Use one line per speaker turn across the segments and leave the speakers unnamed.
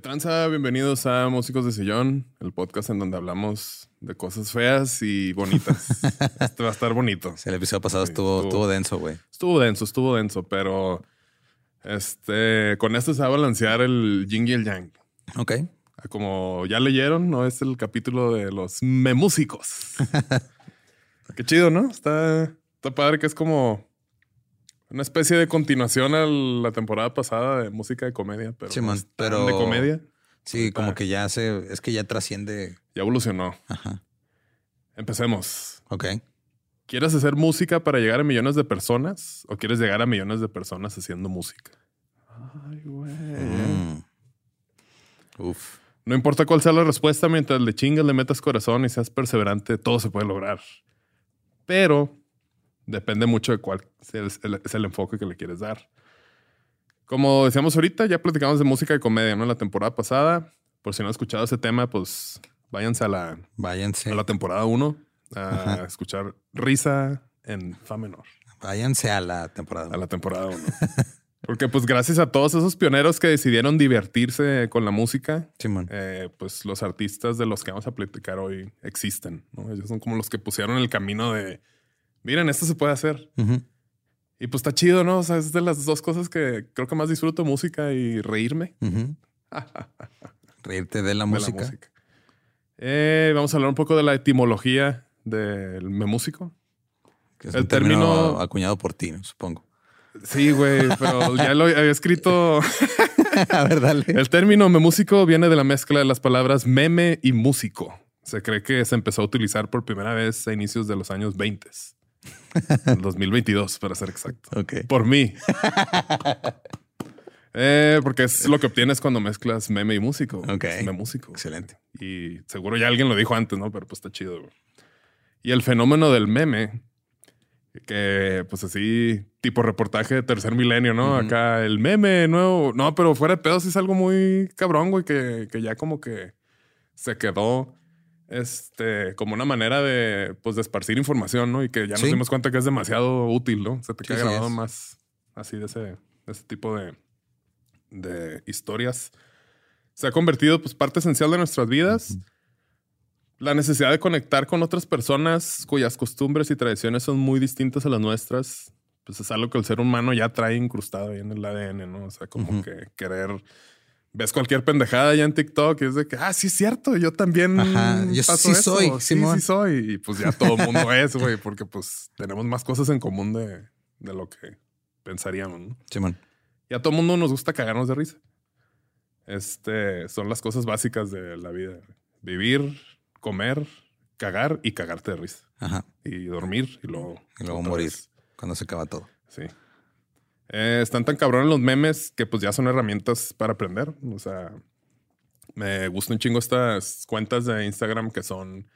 Tranza? Bienvenidos a Músicos de Sillón, el podcast en donde hablamos de cosas feas y bonitas. este va a estar bonito.
Sí, el episodio pasado
Sí,
estuvo,
estuvo-
estuvo denso, güey.
Estuvo denso, estuvo denso, pero este, con esto se va a balancear el yin y el yang.
Ok.
Como ya leyeron, no es el capítulo de los memúsicos. Qué chido, ¿no? Está, está padre que es como una especie de continuación a la temporada pasada de música de comedia, pero,
Sí, man, pero-
de comedia.
Sí, como que ya se... Es que ya trasciende...
Ya evolucionó.
Ajá.
Empecemos.
Ok.
¿Quieres hacer música para llegar a millones de personas o quieres llegar a millones de personas haciendo música? Ay, güey.
Mm. Uf.
No importa cuál sea la respuesta, mientras le chingas, le metas corazón y seas perseverante, todo se puede lograr. Pero depende mucho de cuál es el, es el enfoque que le quieres dar. Como decíamos ahorita, ya platicamos de música y comedia, ¿no? La temporada pasada. Por si no han escuchado ese tema, pues váyanse a la,
Váyanse.
a la temporada 1 a
Ajá.
escuchar risa en fa menor.
Váyanse a la temporada.
A la temporada 1. Porque pues gracias a todos esos pioneros que decidieron divertirse con la música,
Simón.
eh, pues los artistas de los que vamos a platicar hoy existen. ¿no? Ellos son como los que pusieron el camino de, miren, esto se puede hacer. Y pues está chido, ¿no? O sea, es de las dos cosas que creo que más disfruto, música y reírme.
Reírte de la
de
música.
la música. Eh, vamos a hablar un poco de la etimología del memúsico.
Que es
El
un término,
término-
acuñado por ti, supongo.
Sí, güey, pero ya lo había escrito.
a ver, dale.
El término memúsico viene de la mezcla de las palabras meme y músico. Se cree que se empezó a utilizar por primera vez a inicios de los años 20. En 2022, para ser exacto.
Ok.
Por mí. Eh, porque es lo que obtienes cuando mezclas meme y músico.
Ok.
Es memúsico.
Excelente.
Y seguro ya alguien lo dijo antes, ¿no? Pero pues está chido. Y el fenómeno del meme, que pues así, tipo reportaje de tercer milenio, ¿no? Acá el meme nuevo. No, pero fuera de pedos es algo muy cabrón, güey, que, que ya como que se quedó este, como una manera de, pues, de esparcir información, ¿no? Y que ya nos
Sí.
dimos cuenta que es demasiado útil, ¿no? Se te queda
sí
grabado más así de ese, de ese tipo de, de historias. Se ha convertido, pues, parte esencial de nuestras vidas. La necesidad de conectar con otras personas cuyas costumbres y tradiciones son muy distintas a las nuestras, pues es algo que el ser humano ya trae incrustado ahí en el ADN, ¿no? O sea, como que querer ves cualquier pendejada ya en TikTok y es de que, ah, sí es cierto, yo también
Ajá, yo
paso
sí
eso.
soy,
sí, sí soy. Y pues ya todo el mundo es, güey, porque pues tenemos más cosas en común de, de lo que pensaríamos, ¿no?
Simón.
Y a todo el mundo nos gusta cagarnos de risa. Este, son las cosas básicas de la vida. Vivir, comer, cagar y cagarte de risa.
Ajá.
Y dormir y luego...
Y luego morir
vez.
cuando se acaba todo.
Sí. Eh, están tan cabrones los memes que pues ya son herramientas para aprender. O sea, me gustan un chingo estas cuentas de Instagram que son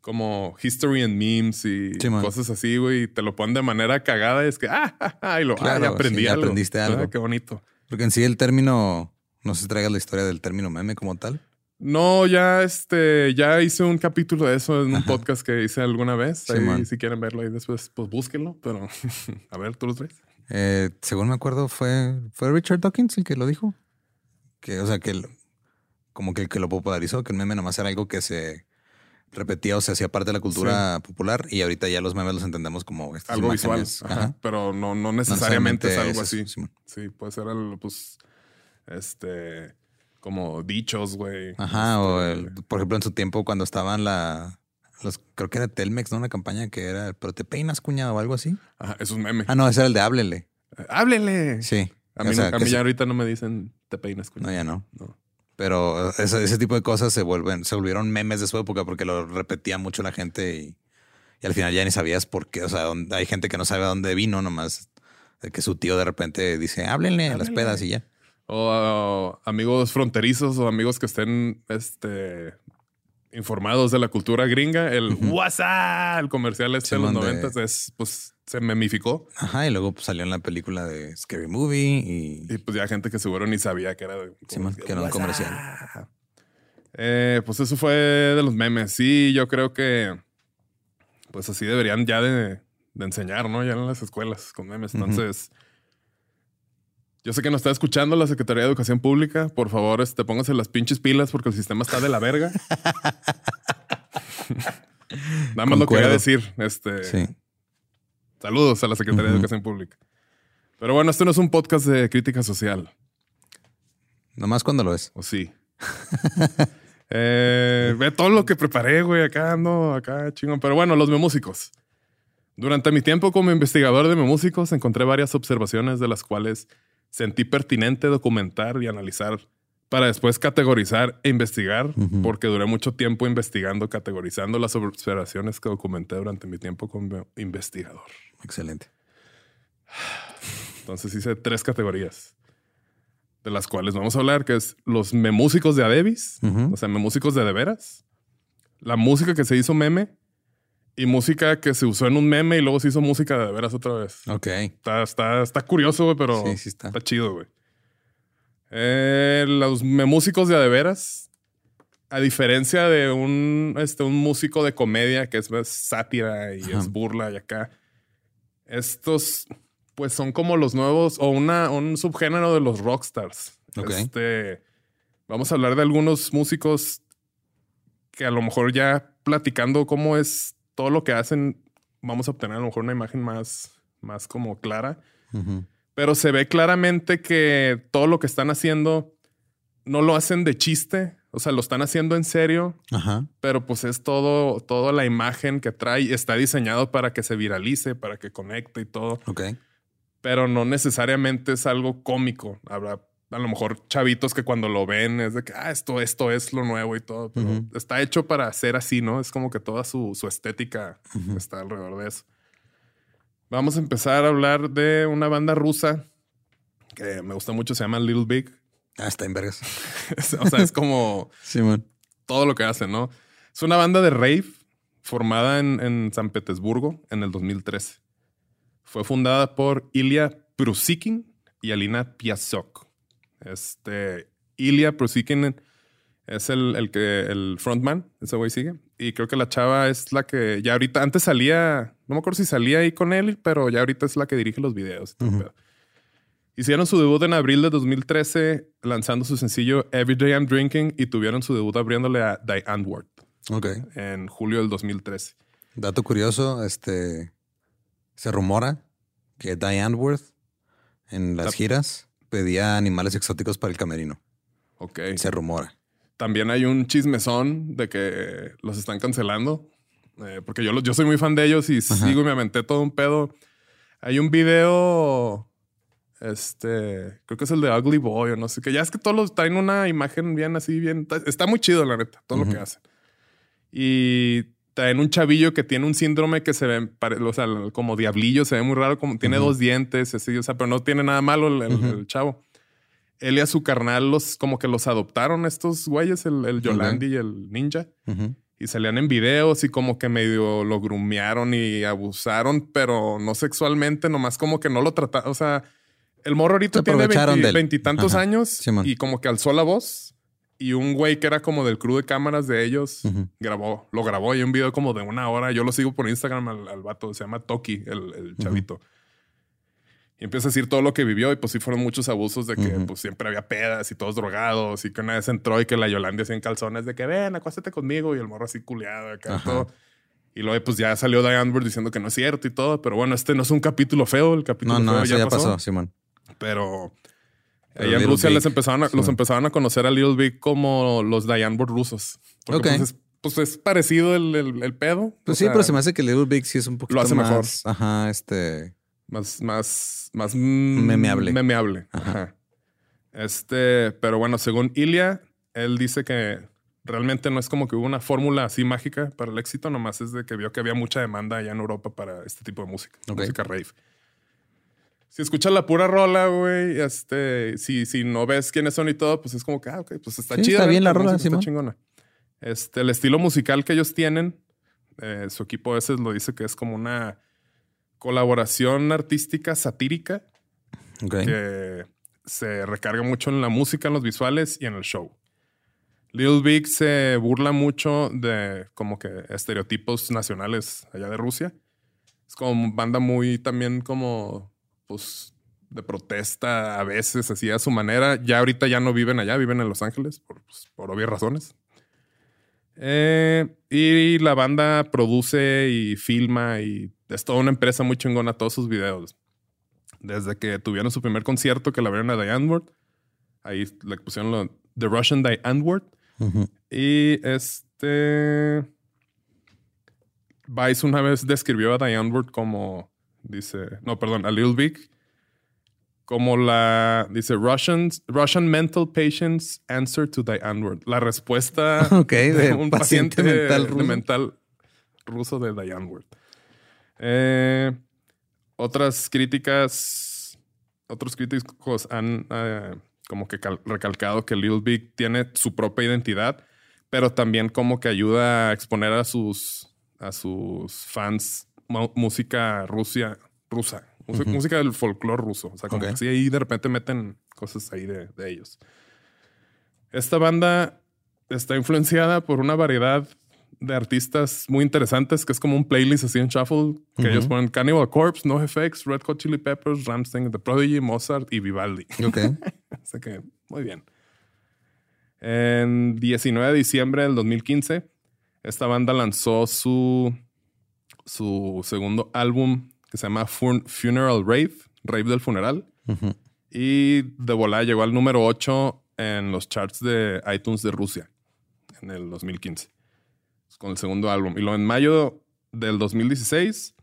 como history and memes y
Sí,
cosas así, güey. y Te lo ponen de manera cagada y es que, ah, ja, ja, y lo, ah,
Claro,
ya aprendí
sí, ya
algo.
aprendiste
Ah,
algo.
qué bonito.
Porque en sí el término, no sé si traigas la historia del término meme como tal.
No, ya este, ya hice un capítulo de eso en un
Ajá.
podcast que hice alguna vez. Ahí, si quieren verlo ahí después, pues búsquenlo. Pero a ver, tú los ves.
Eh, según me acuerdo, fue, fue Richard Dawkins el que lo dijo. Que, o sea, que el- como que el que lo popularizó, que el meme nomás era algo que se repetía o se hacía parte de la cultura popular y ahorita ya los memes los entendemos como estas
Algo visual.
imágenes.
ajá,
Ajá.
Pero no, no
No
necesariamente es algo así.
Simón.
Sí, puede ser algo, pues, este, como dichos, güey.
Ajá, o
Este,
el- por ejemplo en su tiempo cuando estaban la... Los, creo que era Telmex, ¿no? Una campaña que era, pero te peinas, cuñado, o algo así.
Ajá, es un meme.
Ah, no, ese era el de háblele.
¡Háblele!
Sí.
A mí,
O sea,
no- a mí
se-
ya ahorita no me dicen te peinas,
No,
cuñado.
ya no.
No.
Pero ese, ese tipo de cosas se vuelven, se volvieron memes de su época porque lo repetía mucho la gente y, y al final ya ni sabías por qué. O sea, hay gente que no sabe a dónde vino, nomás de que su tío de repente dice, háblenle a las pedas y ya.
O uh, amigos fronterizos o amigos que estén este, informados de la cultura gringa. El. WhatsApp, el comercial este de los noventas, es, pues, se memificó.
Ajá, y luego pues, salió en la película de Scary Movie y,
Y pues ya gente que seguro ni sabía que era de
Simón, que era un comercial.
Eh, pues eso fue de los memes. Sí, yo creo que pues así deberían ya de, de enseñar, ¿no? Ya en las escuelas con memes. Entonces, yo sé que nos está escuchando la Secretaría de Educación Pública. Por favor, este, pónganse las pinches pilas porque el sistema está de la verga. Nada más lo quería
Concuerdo.
decir. Este,
sí.
Saludos a la Secretaría de. Educación Pública. Pero bueno, esto no es un podcast de crítica social.
Nomás cuando lo es.
¿O sí? Eh, ve todo lo que preparé, güey. Acá ando, acá chingón. Pero bueno, los memúsicos. Durante mi tiempo como investigador de memúsicos, encontré varias observaciones de las cuales sentí pertinente documentar y analizar para después categorizar e investigar, porque duré mucho tiempo investigando, categorizando las observaciones que documenté durante mi tiempo como investigador.
Excelente.
Entonces hice tres categorías, de las cuales vamos a hablar, que es los memúsicos de Adebis, o sea, memúsicos de de veras, la música que se hizo meme y música que se usó en un meme y luego se hizo música de veras otra vez.
Ok.
Está, está, está curioso, güey, pero
Sí, sí está.
está chido, güey. Eh, los memúsicos de a de veras, a diferencia de un, este, un músico de comedia que es más sátira y
Ajá.
es burla y acá, estos pues son como los nuevos o una, un subgénero de los rockstars.
Ok.
Este, vamos a hablar de algunos músicos que a lo mejor ya platicando cómo es todo lo que hacen, vamos a obtener a lo mejor una imagen más, más como clara. Pero se ve claramente que todo lo que están haciendo no lo hacen de chiste. O sea, lo están haciendo en serio,
Ajá.
pero pues es todo, toda la imagen que trae. Está diseñado para que se viralice, para que conecte y todo.
Ok.
Pero no necesariamente es algo cómico. Habrá a lo mejor chavitos que cuando lo ven es de que, ah, esto, esto es lo nuevo y todo. Pero está hecho para ser así, ¿no? Es como que toda su, su estética está alrededor de eso. Vamos a empezar a hablar de una banda rusa que me gusta mucho, se llama Little Big.
Ah, está en vergas.
o sea, es como
Simón.
todo lo que hacen, ¿no? Es una banda de rave formada en, en San Petersburgo en el 2013. Fue fundada por Ilya Prusikin y Alina Piasok. Este, Ilya Prusikin es el, el que el frontman, ese güey sigue. Y creo que la chava es la que ya ahorita, antes salía, no me acuerdo si salía ahí con él, pero ya ahorita es la que dirige los videos. y. Hicieron su debut en abril de 2013 lanzando su sencillo Everyday I'm Drinking y tuvieron su debut abriéndole a Diane Ward
Ok.
en julio del 2013.
Dato curioso, este se rumora que Diane Worth en las
La-
giras pedía animales exóticos para el camerino.
Ok.
Se rumora.
También hay un chismezón de que los están cancelando. eh, porque yo, yo soy muy fan de ellos y sigo y me aventé todo un pedo. Hay un video. Este. Creo que es el de Ugly Boy o no sé qué. Ya es que todos los traen una imagen bien así, bien. Está muy chido, la neta, todo lo que hacen. Y traen un chavillo que tiene un síndrome que se ve, o sea, como diablillo, se ve muy raro, como tiene dos dientes, así, o sea, pero no tiene nada malo el, el- el chavo. Él y a su carnal los como que los adoptaron estos güeyes, el, el Yolandi y el ninja. Y salían en videos y como que medio lo grumearon y abusaron, pero no sexualmente, nomás como que no lo trataron. O sea, el morro ahorita tiene veintitantos años y como que alzó la voz. Y un güey que era como del crew de cámaras de ellos
Ujú.
grabó, lo grabó y un video como de una hora. Yo lo sigo por Instagram al, al vato, se llama Toki, el, el chavito. Y empieza a decir todo lo que vivió y pues sí fueron muchos abusos de que
Ujú.
pues siempre había pedas y todos drogados y que una vez entró y que la Yolanda hacía en calzones de que ven, acuéstate conmigo y el morro así culeado acá todo. Y luego pues ya salió Diane Bird diciendo que no es cierto y todo, pero bueno, este no es un capítulo feo, el capítulo
No, no,
feo
eso ya pasó, Simón.
pero
Pero
allá en Rusia
Big,
les empezaron a,
sí.
los empezaron a conocer a Little Big como los Diane Bird rusos. Porque
Ok.
pues, es, pues es parecido el, el- el pedo.
Pues
O
sí,
sea,
pero se me hace que Little Big sí es un poquito
hace
más.
mejor.
Ajá, este.
Más, más, más
Memeable.
Memeable. Ajá. Este, pero bueno, según Ilya, él dice que realmente no es como que hubo una fórmula así mágica para el éxito, nomás es de que vio que había mucha demanda allá en Europa para este tipo de música,
Ok.
música rave. Si escuchas la pura rola, güey, este, si, si no ves quiénes son y todo, pues es como que, ah, ok, pues está
Sí,
chida.
está bien la rola,
está chingona. Este, el estilo musical que ellos tienen, eh, su equipo a veces lo dice que es como una colaboración artística satírica
Ok.
que se recarga mucho en la música, en los visuales y en el show. Little Big se burla mucho de como que estereotipos nacionales allá de Rusia. Es como banda muy también como pues de protesta a veces así a su manera. Ya ahorita ya no viven allá, viven en Los Ángeles por, pues, por obvias razones. Eh, y la banda produce y filma y es toda una empresa muy chingona todos sus videos. Desde que tuvieron su primer concierto que la vieron a Diane Ward, ahí le pusieron lo, The Russian Diane Ward. Y este. Vice una vez describió a Diane Ward como. Dice. No, perdón, a Little Big. Como la. Dice Russians, Russian mental patients answer to Diane Ward. La respuesta
Ok,
de
de
un
paciente
paciente
mental
de
ruso.
mental ruso de Diane Ward. Eh, otras críticas. Otros críticos han eh, como que cal- recalcado que Little Big tiene su propia identidad, pero también como que ayuda a exponer a sus, a sus fans música rusia, rusa, Música-
Ujú.
música del folclore ruso. O sea, como
Ok.
que sí, ahí de repente meten cosas ahí de, de ellos. Esta banda está influenciada por una variedad de artistas muy interesantes, que es como un playlist así en shuffle, que
Ujú.
ellos ponen Cannibal Corpse, NoFX, Red Hot Chili Peppers, Rammstein, The Prodigy, Mozart y Vivaldi.
Ok.
Así que muy bien. En 19 de diciembre del 2015, esta banda lanzó su, su segundo álbum que se llama Fun- Funeral Rave, Rave del Funeral. Y de volada llegó al número 8 en los charts de iTunes de Rusia en el 2015. Con el segundo álbum. Y luego en mayo del 2016,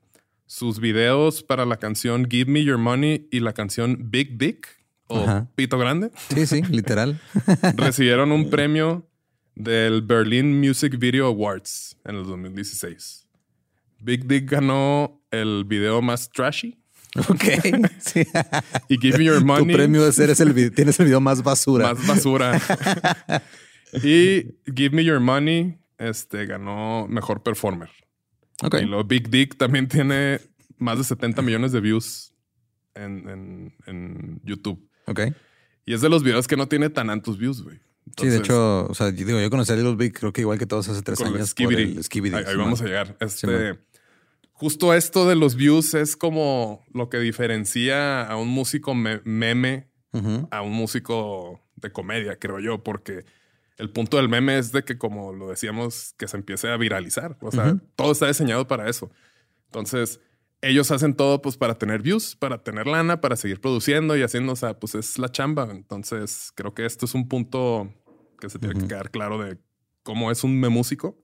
sus videos para la canción Give Me Your Money y la canción Big Dick o
Ajá.
Pito Grande
Sí, sí, literal.
recibieron un premio del Berlin Music Video Awards en el 2016. Big Dick ganó el video más trashy
Ok. Sí.
y Give Me Your
Tu
Money
premio de ser es el video, tienes el video más basura.
Más basura. y Give Me Your Money este, ganó mejor performer.
Ok.
Y luego Big Dick también tiene más de 70 millones de views en, en- en YouTube.
Ok.
Y es de los videos que no tiene tan altos views, güey.
Sí, de hecho, o sea, yo digo, yo conocí a Little Big, creo que igual que todos hace tres años. por
Skibidi.
el Skibidi,
Ahí, vamos a llegar. Este, justo esto de los views es como lo que diferencia a un músico me- meme a un músico de comedia, creo yo, porque el punto del meme es de que, como lo decíamos, que se empiece a viralizar. O sea, todo está diseñado para eso. Entonces, ellos hacen todo pues para tener views, para tener lana, para seguir produciendo y haciendo, o sea, pues es la chamba. Entonces creo que esto es un punto que se tiene que quedar claro de cómo es un músico.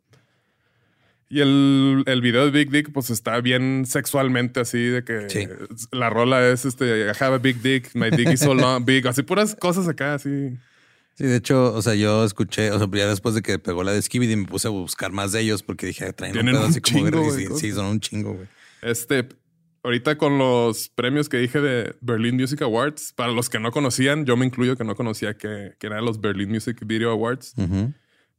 Y el, el, video de Big Dick, pues está bien sexualmente así, de que la rola es este, I have a big dick, my dick is so long, big, así puras cosas acá, así.
Sí, de hecho, o sea, yo escuché, o sea, ya después de que pegó la de Skibidi me puse a buscar más de ellos porque dije, traen un pedo así como chingo, sí, son un chingo, güey.
Este, ahorita con los premios que dije de Berlin Music Awards, para los que no conocían, yo me incluyo que no conocía que, que eran los Berlin Music Video Awards.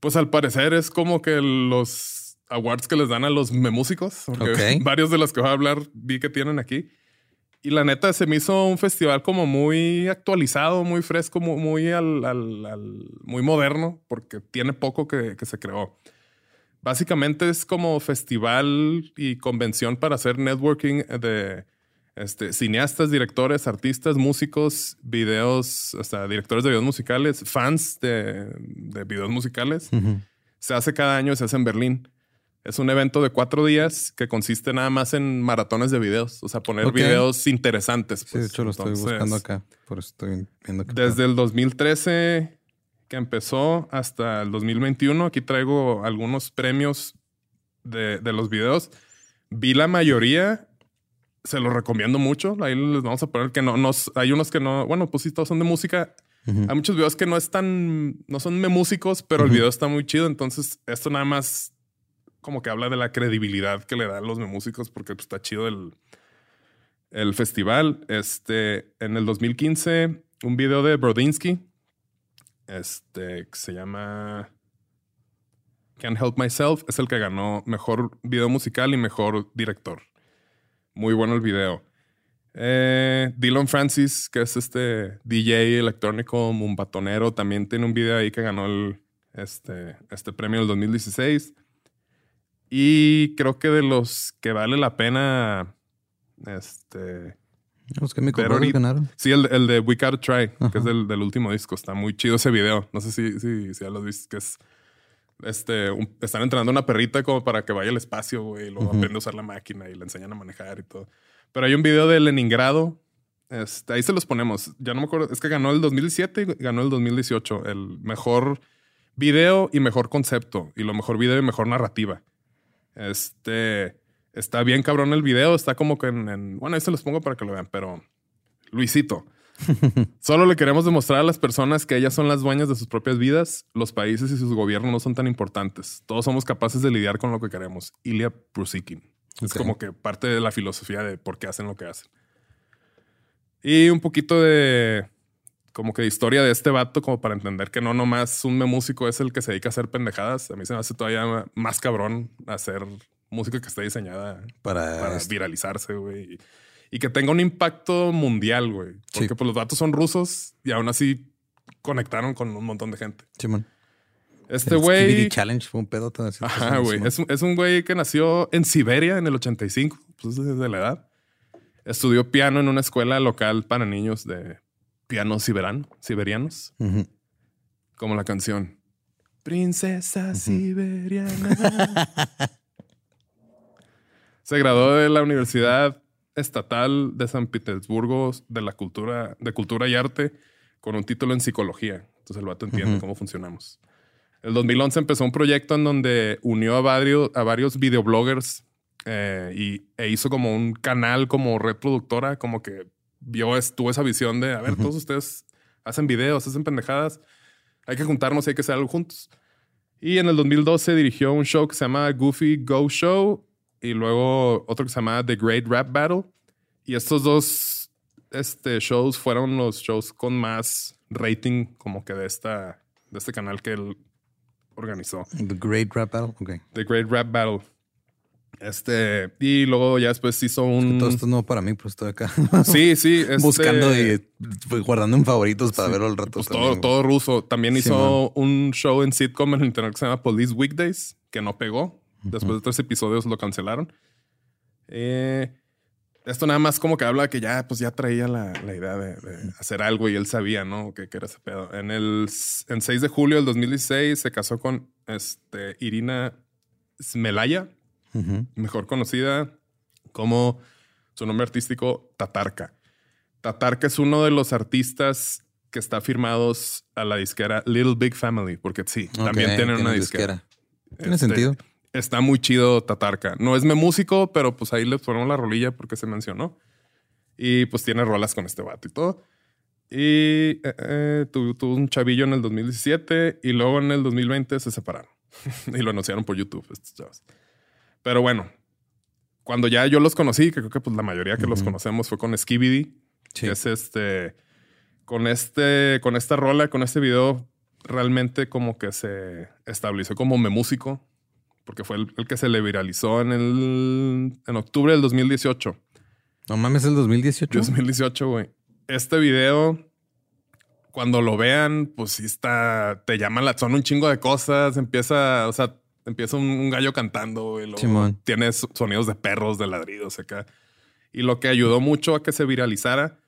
Pues al parecer es como que los awards que les dan a los músicos, porque varios de los que voy a hablar vi que tienen aquí. Y la neta se me hizo un festival como muy actualizado, muy fresco, muy, al, al, muy moderno, porque tiene poco que, que se creó. Básicamente es como festival y convención para hacer networking de este, cineastas, directores, artistas, músicos, videos, sea, directores de videos musicales, fans de, de videos musicales. Se hace cada año, se hace en Berlín. Es un evento de cuatro días que consiste nada más en maratones de videos, o sea, poner videos interesantes.
sí, de pues. hecho lo estoy buscando acá, por eso estoy viendo que
Desde el 2013 que empezó hasta el 2021. Aquí traigo algunos premios de, los videos. Vi la mayoría, se los recomiendo mucho. Ahí les vamos a poner que no, nos, hay unos que no, bueno, pues sí, todos son de música. Hay muchos videos que no están, no son de músicos, pero el video está muy chido. Entonces, esto nada más como que habla de la credibilidad que le dan los músicos, porque pues, está chido el, el festival. Este, en el 2015, un video de Brodinsky, este, se llama Can't Help Myself, es el que ganó mejor video musical y mejor director. Muy bueno el video. Eh, Dylan Francis, que es este DJ electrónico mumbatonero, también tiene un video ahí que ganó el, este, este premio en el 2016. Y creo que de los que vale la pena este,
los que me ganaron.
Sí, el, el, de We Gotta Try, que es del, del, último disco. Está muy chido ese video. No sé si, si, si ya lo viste, que es... Este, están entrenando una perrita como para que vaya al espacio, güey, y luego aprende a usar la máquina y le enseñan a manejar y todo. Pero hay un video de Leningrado. Este, ahí se los ponemos. Ya no me acuerdo. Es que ganó el 2007 y ganó el 2018. El mejor video y mejor concepto. Y lo mejor video y mejor narrativa. Este Está bien cabrón el video, está como que en, Bueno, ahí se los pongo para que lo vean, pero... Luisito. Solo le queremos demostrar a las personas que ellas son las dueñas de sus propias vidas. Los países y sus gobiernos no son tan importantes. Todos somos capaces de lidiar con lo que queremos. Ilya Prusikin. Es como que parte de la filosofía de por qué hacen lo que hacen. Y un poquito de como que historia de este vato, como para entender que no nomás un músico es el que se dedica a hacer pendejadas. A mí se me hace todavía más cabrón hacer música que está diseñada para, viralizarse, güey. Y, que tenga un impacto mundial, güey. Porque pues, los datos son rusos y aún así conectaron con un montón de gente.
Sí, man.
Este güey.
Challenge fue un pedo
Ajá, güey. Es, un güey que nació en Siberia en el 85, pues desde la edad. Estudió piano en una escuela local para niños de piano siberano, siberianos. Como la canción. Princesa siberiana. Se graduó de la Universidad Estatal de San Petersburgo de la cultura, de cultura y arte con un título en psicología. Entonces el vato entiende cómo funcionamos. El 2011 empezó un proyecto en donde unió a varios, a varios videobloggers eh, y, e hizo como un canal como red productora, como que vio, tuvo esa visión de, a ver, todos ustedes hacen videos, hacen pendejadas, hay que juntarnos y hay que hacer algo juntos. Y en el 2012 dirigió un show que se llama Goofy Go Show y luego otro que se llamaba The Great Rap Battle. Y estos dos este, shows fueron los shows con más rating como que de, esta, de este canal que él organizó.
The Great Rap Battle, ok.
The Great Rap Battle. Este, y luego ya después hizo un.
todo esto es nuevo para mí, pues estoy acá.
Sí, sí.
Este... Buscando y guardando en favoritos para verlo al rato.
Pues todo, todo ruso. También hizo un show en sitcom en internet que se llama Police Weekdays, que no pegó. Después de tres episodios lo cancelaron. Eh, esto nada más como que habla que ya, pues ya traía la, idea de, hacer algo y él sabía, ¿no? Que, era ese pedo. En el en 6 de julio del 2016 se casó con este, Irina Smelaya, mejor conocida como Su nombre artístico, Tatarka. Tatarka es uno de los artistas que está firmados a la disquera Little Big Family, porque sí, también tienen una disquera.
Tiene
Este,
sentido.
Está muy chido Tatarka. No es me músico, pero pues ahí le ponemos la rolilla porque se mencionó. Y pues tiene rolas con este vato y todo. Y eh, eh, tu- tuvo un chavillo en el 2017 y luego en el 2020 se separaron. y lo anunciaron por YouTube estos chavos. Pero bueno, cuando ya yo los conocí, que creo que pues la mayoría que los
Ujú.
conocemos fue con Skibidi,
Sí.
que es este, con este, con esta rola, con este video, realmente como que se estableció como me músico, porque fue el, el que se le viralizó en el, en octubre del 2018.
No mames, el 2018.
2018, güey. Este video, cuando lo vean, pues sí está, te llama la son un chingo de cosas, empieza, o sea, empieza un, un gallo cantando, güey, luego
Simón.
tiene so- sonidos de perros, de ladridos acá. Y lo que ayudó mucho a que se viralizara,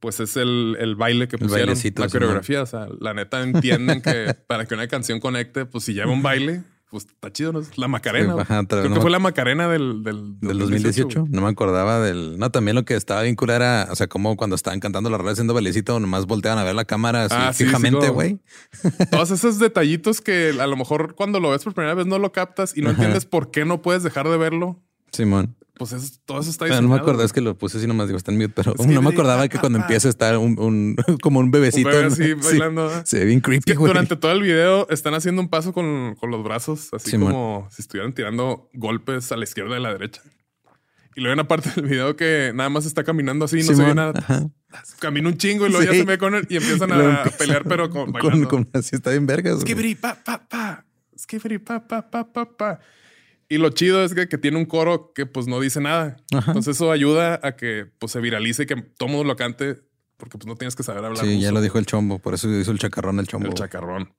pues es el, el baile que pusieron, la
Simón.
coreografía. O sea, la neta entienden que para que una canción conecte, pues si lleva un baile, pues está chido, ¿no? Es La Macarena.
Sí, ajá,
Creo
no
que fue la Macarena del, del,
Del 2018.
güey.
No me acordaba del. No, también lo que estaba bien cool era, o sea, como cuando estaban cantando la rola haciendo bailecito, nomás volteaban a ver la cámara así
Ah, sí,
fijamente, güey.
Todos esos detallitos que a lo mejor cuando lo ves por primera vez no lo captas y no
Ajá.
entiendes por qué no puedes dejar de verlo.
Simón.
Pues eso- todo eso está diseñado.
no me acordaba, es que lo puse así nomás, digo, está en mute, pero
Es que
no me acordaba que cuando empieza a estar un, un- como un bebecito.
Un bailando.
Se ve bien
Es
creepy,
que durante todo el video están haciendo un paso con, con los brazos, así
Simón.
como si estuvieran tirando golpes a la izquierda y a la derecha. Y luego hay una parte del video que nada más está caminando así, no se ve nada.
ajá.
Camina un chingo y luego ya se ve con él y empiezan
Y
a,
empieza
pelear, pero con,
Con,
bailando.
con- así está bien vergas. güey.
Skibidi, pa, pa, pa. Skibidi, pa, pa, pa, pa, pa. Y lo chido es que, que tiene un coro que pues no dice nada.
Ajá.
Entonces eso ayuda a que pues se viralice y que todo mundo lo cante porque pues no tienes que saber hablar
Sí, ya lo dijo el chombo, por eso hizo el chacarrón el chombo.
El chacarrón.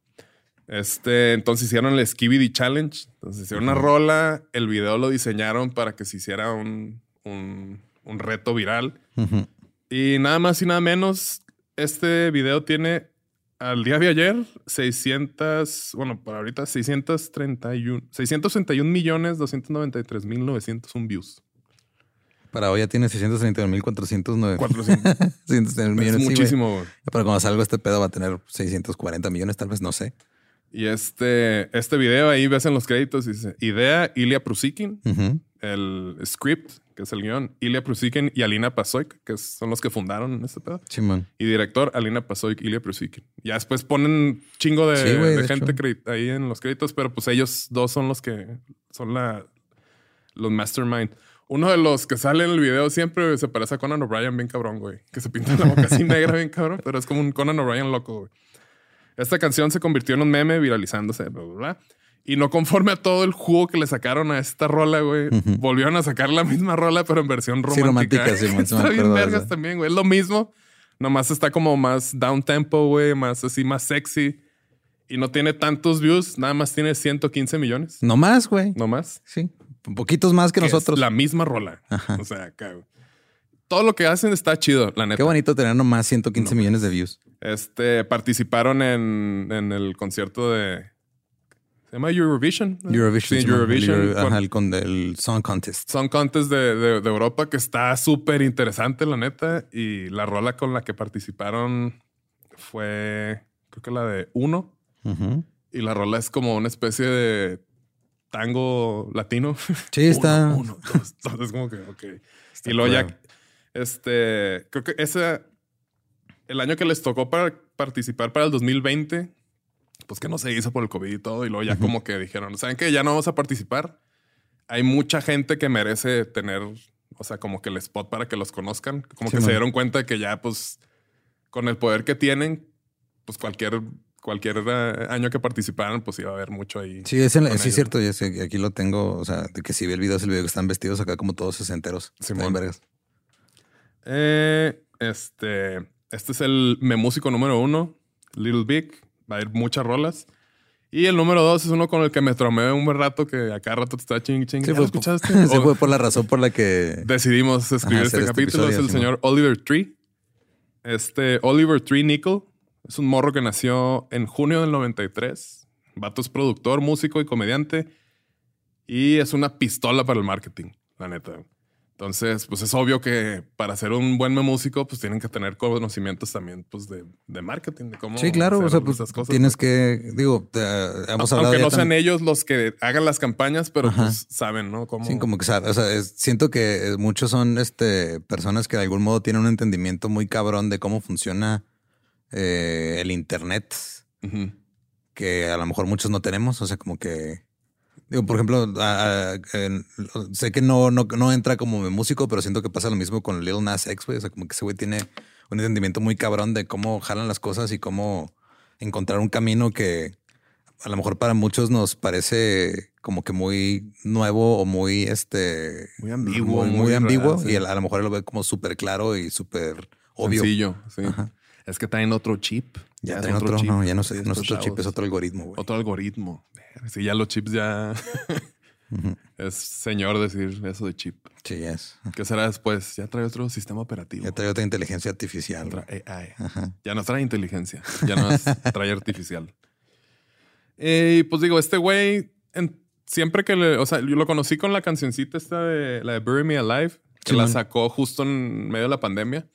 Este, entonces hicieron el Skibidi Challenge. Entonces hicieron una rola. El video lo diseñaron para que se hiciera un, un, un reto viral. Y nada más y nada menos, este video tiene al día de ayer 600, bueno, para ahorita 631, 661 millones 293 mil 901 views.
Para hoy ya tiene 631.409.
400.
631
es
millones. sí, güey.
muchísimo. güey.
Pero cuando salga este pedo va a tener 640 millones, tal vez, no sé.
y este, este video ahí ves en los créditos, dice idea Ilya Prusikin,
Ujú.
el script, que es el guion, Ilya Prusikin y Alina Pasoik, que son los que fundaron este pedo.
Simón.
Y director, Alina Pasoik, Ilya Prusikin. Ya después ponen chingo de,
Sí, güey,
de
de
gente
hecho.
ahí en los créditos, pero pues ellos dos son los que son la, los mastermind. Uno de los que sale en el video siempre se parece a Conan O'Brien bien cabrón, güey. Que se pinta la boca así negra bien cabrón, pero es como un Conan O'Brien loco, güey. Esta canción se convirtió en un meme viralizándose, bla, bla, bla. Y no conforme a todo el jugo que le sacaron a esta rola, güey, volvieron a sacar la misma rola, pero en versión romántica.
romántica, sí, man, sí
Está bien vergas también, güey. Es lo mismo. Nomás está como más down tempo, güey, más así, más sexy. Y no tiene tantos views, nada más tiene 115 millones.
No más, güey.
No más.
Sí. Poquitos más que
Que es
nosotros.
La misma rola.
Ajá.
O sea, acá, güey. Todo lo que hacen está chido, la neta.
Qué bonito tener nomás 115
No
millones de views.
Este, participaron en, en el concierto de... ¿Se llama Eurovision?
Eurovision.
Sí. Eurovision.
El, Euro-
con-
ajá, el con el Song Contest.
Song Contest de, de- de Europa que está súper interesante, la neta. Y la rola con la que participaron fue, creo que la de Uno. Y la rola es como una especie de tango latino.
Sí, está.
Uno, uno, dos, dos. Es como que, ok. y luego ya, este, creo que ese, el año que les tocó para participar para el 2020, pues que no se hizo por el COVID y todo. Y luego ya como que dijeron, ¿saben qué? Ya no vamos a participar. Hay mucha gente que merece tener, o sea, como que el spot para que los conozcan. Como
Sí,
que se dieron cuenta que ya, pues, con el poder que tienen, pues cualquier, cualquier eh, año que participaran, pues iba a haber mucho ahí.
Sí, es, en sí, es cierto. Sé, aquí lo tengo. O sea, de que si vi el video, es el video que están vestidos acá como todos sesenteros.
Simón.
vergas.
Eh, este, este es el me músico número uno, Little Big. Va a muchas rolas. Y el número dos es uno con el que me tromé un buen rato que a cada rato te está ching ching.
Sí,
¿Ya lo
pues,
escuchaste?
Se
O
fue por la razón por la que.
decidimos escribir
Ajá,
este
este
capítulo. es el señor Oliver Tree. Este Oliver Tree Nickel es un morro que nació en junio del 93. Vato es productor, músico y comediante. Y es una pistola para el marketing, la neta. Entonces, pues es obvio que para ser un buen músico, pues tienen que tener conocimientos también pues, de, de marketing, de cómo
Sí, claro.
hacer
O sea, pues
esas cosas.
tienes que, digo, te- hemos hablado
Aunque no sean ellos los que hagan las campañas, pero
Ajá.
pues saben, ¿no? Cómo...
Sí, como que sabe, o sea, es- siento que eh, muchos son este personas que de algún modo tienen un entendimiento muy cabrón de cómo funciona eh, el internet, que a lo mejor muchos no tenemos. O sea, como que digo, por ejemplo, a- a- en- sé que no, no, no entra como músico, pero siento que pasa lo mismo con Lil Nas X, güey. O sea, como que ese güey tiene un entendimiento muy cabrón de cómo jalan las cosas y cómo encontrar un camino que a lo mejor para muchos nos parece como que muy nuevo o muy este
Muy ambiguo,
muy,
muy
muy ambiguo
sí.
y a lo mejor él lo ve como súper claro y súper obvio.
Sencillo, sí.
Ajá.
Es que traen otro chip.
Ya
es
traen otro,
chip.
no, ya no, sé, no es
estos
otro chip, es otro algoritmo, güey.
Otro algoritmo. Sí, ya los chips ya es señor decir eso de chip.
Sí, es.
¿Qué será después? Ya trae otro sistema operativo.
Ya trae otra inteligencia artificial.
AI.
Ajá.
Ya no trae inteligencia. Ya no es trae artificial. Eh, Y pues digo, este güey, siempre que le, o sea, yo lo conocí con la cancioncita esta de la de Bury Me Alive, que la sacó justo en medio de la pandemia.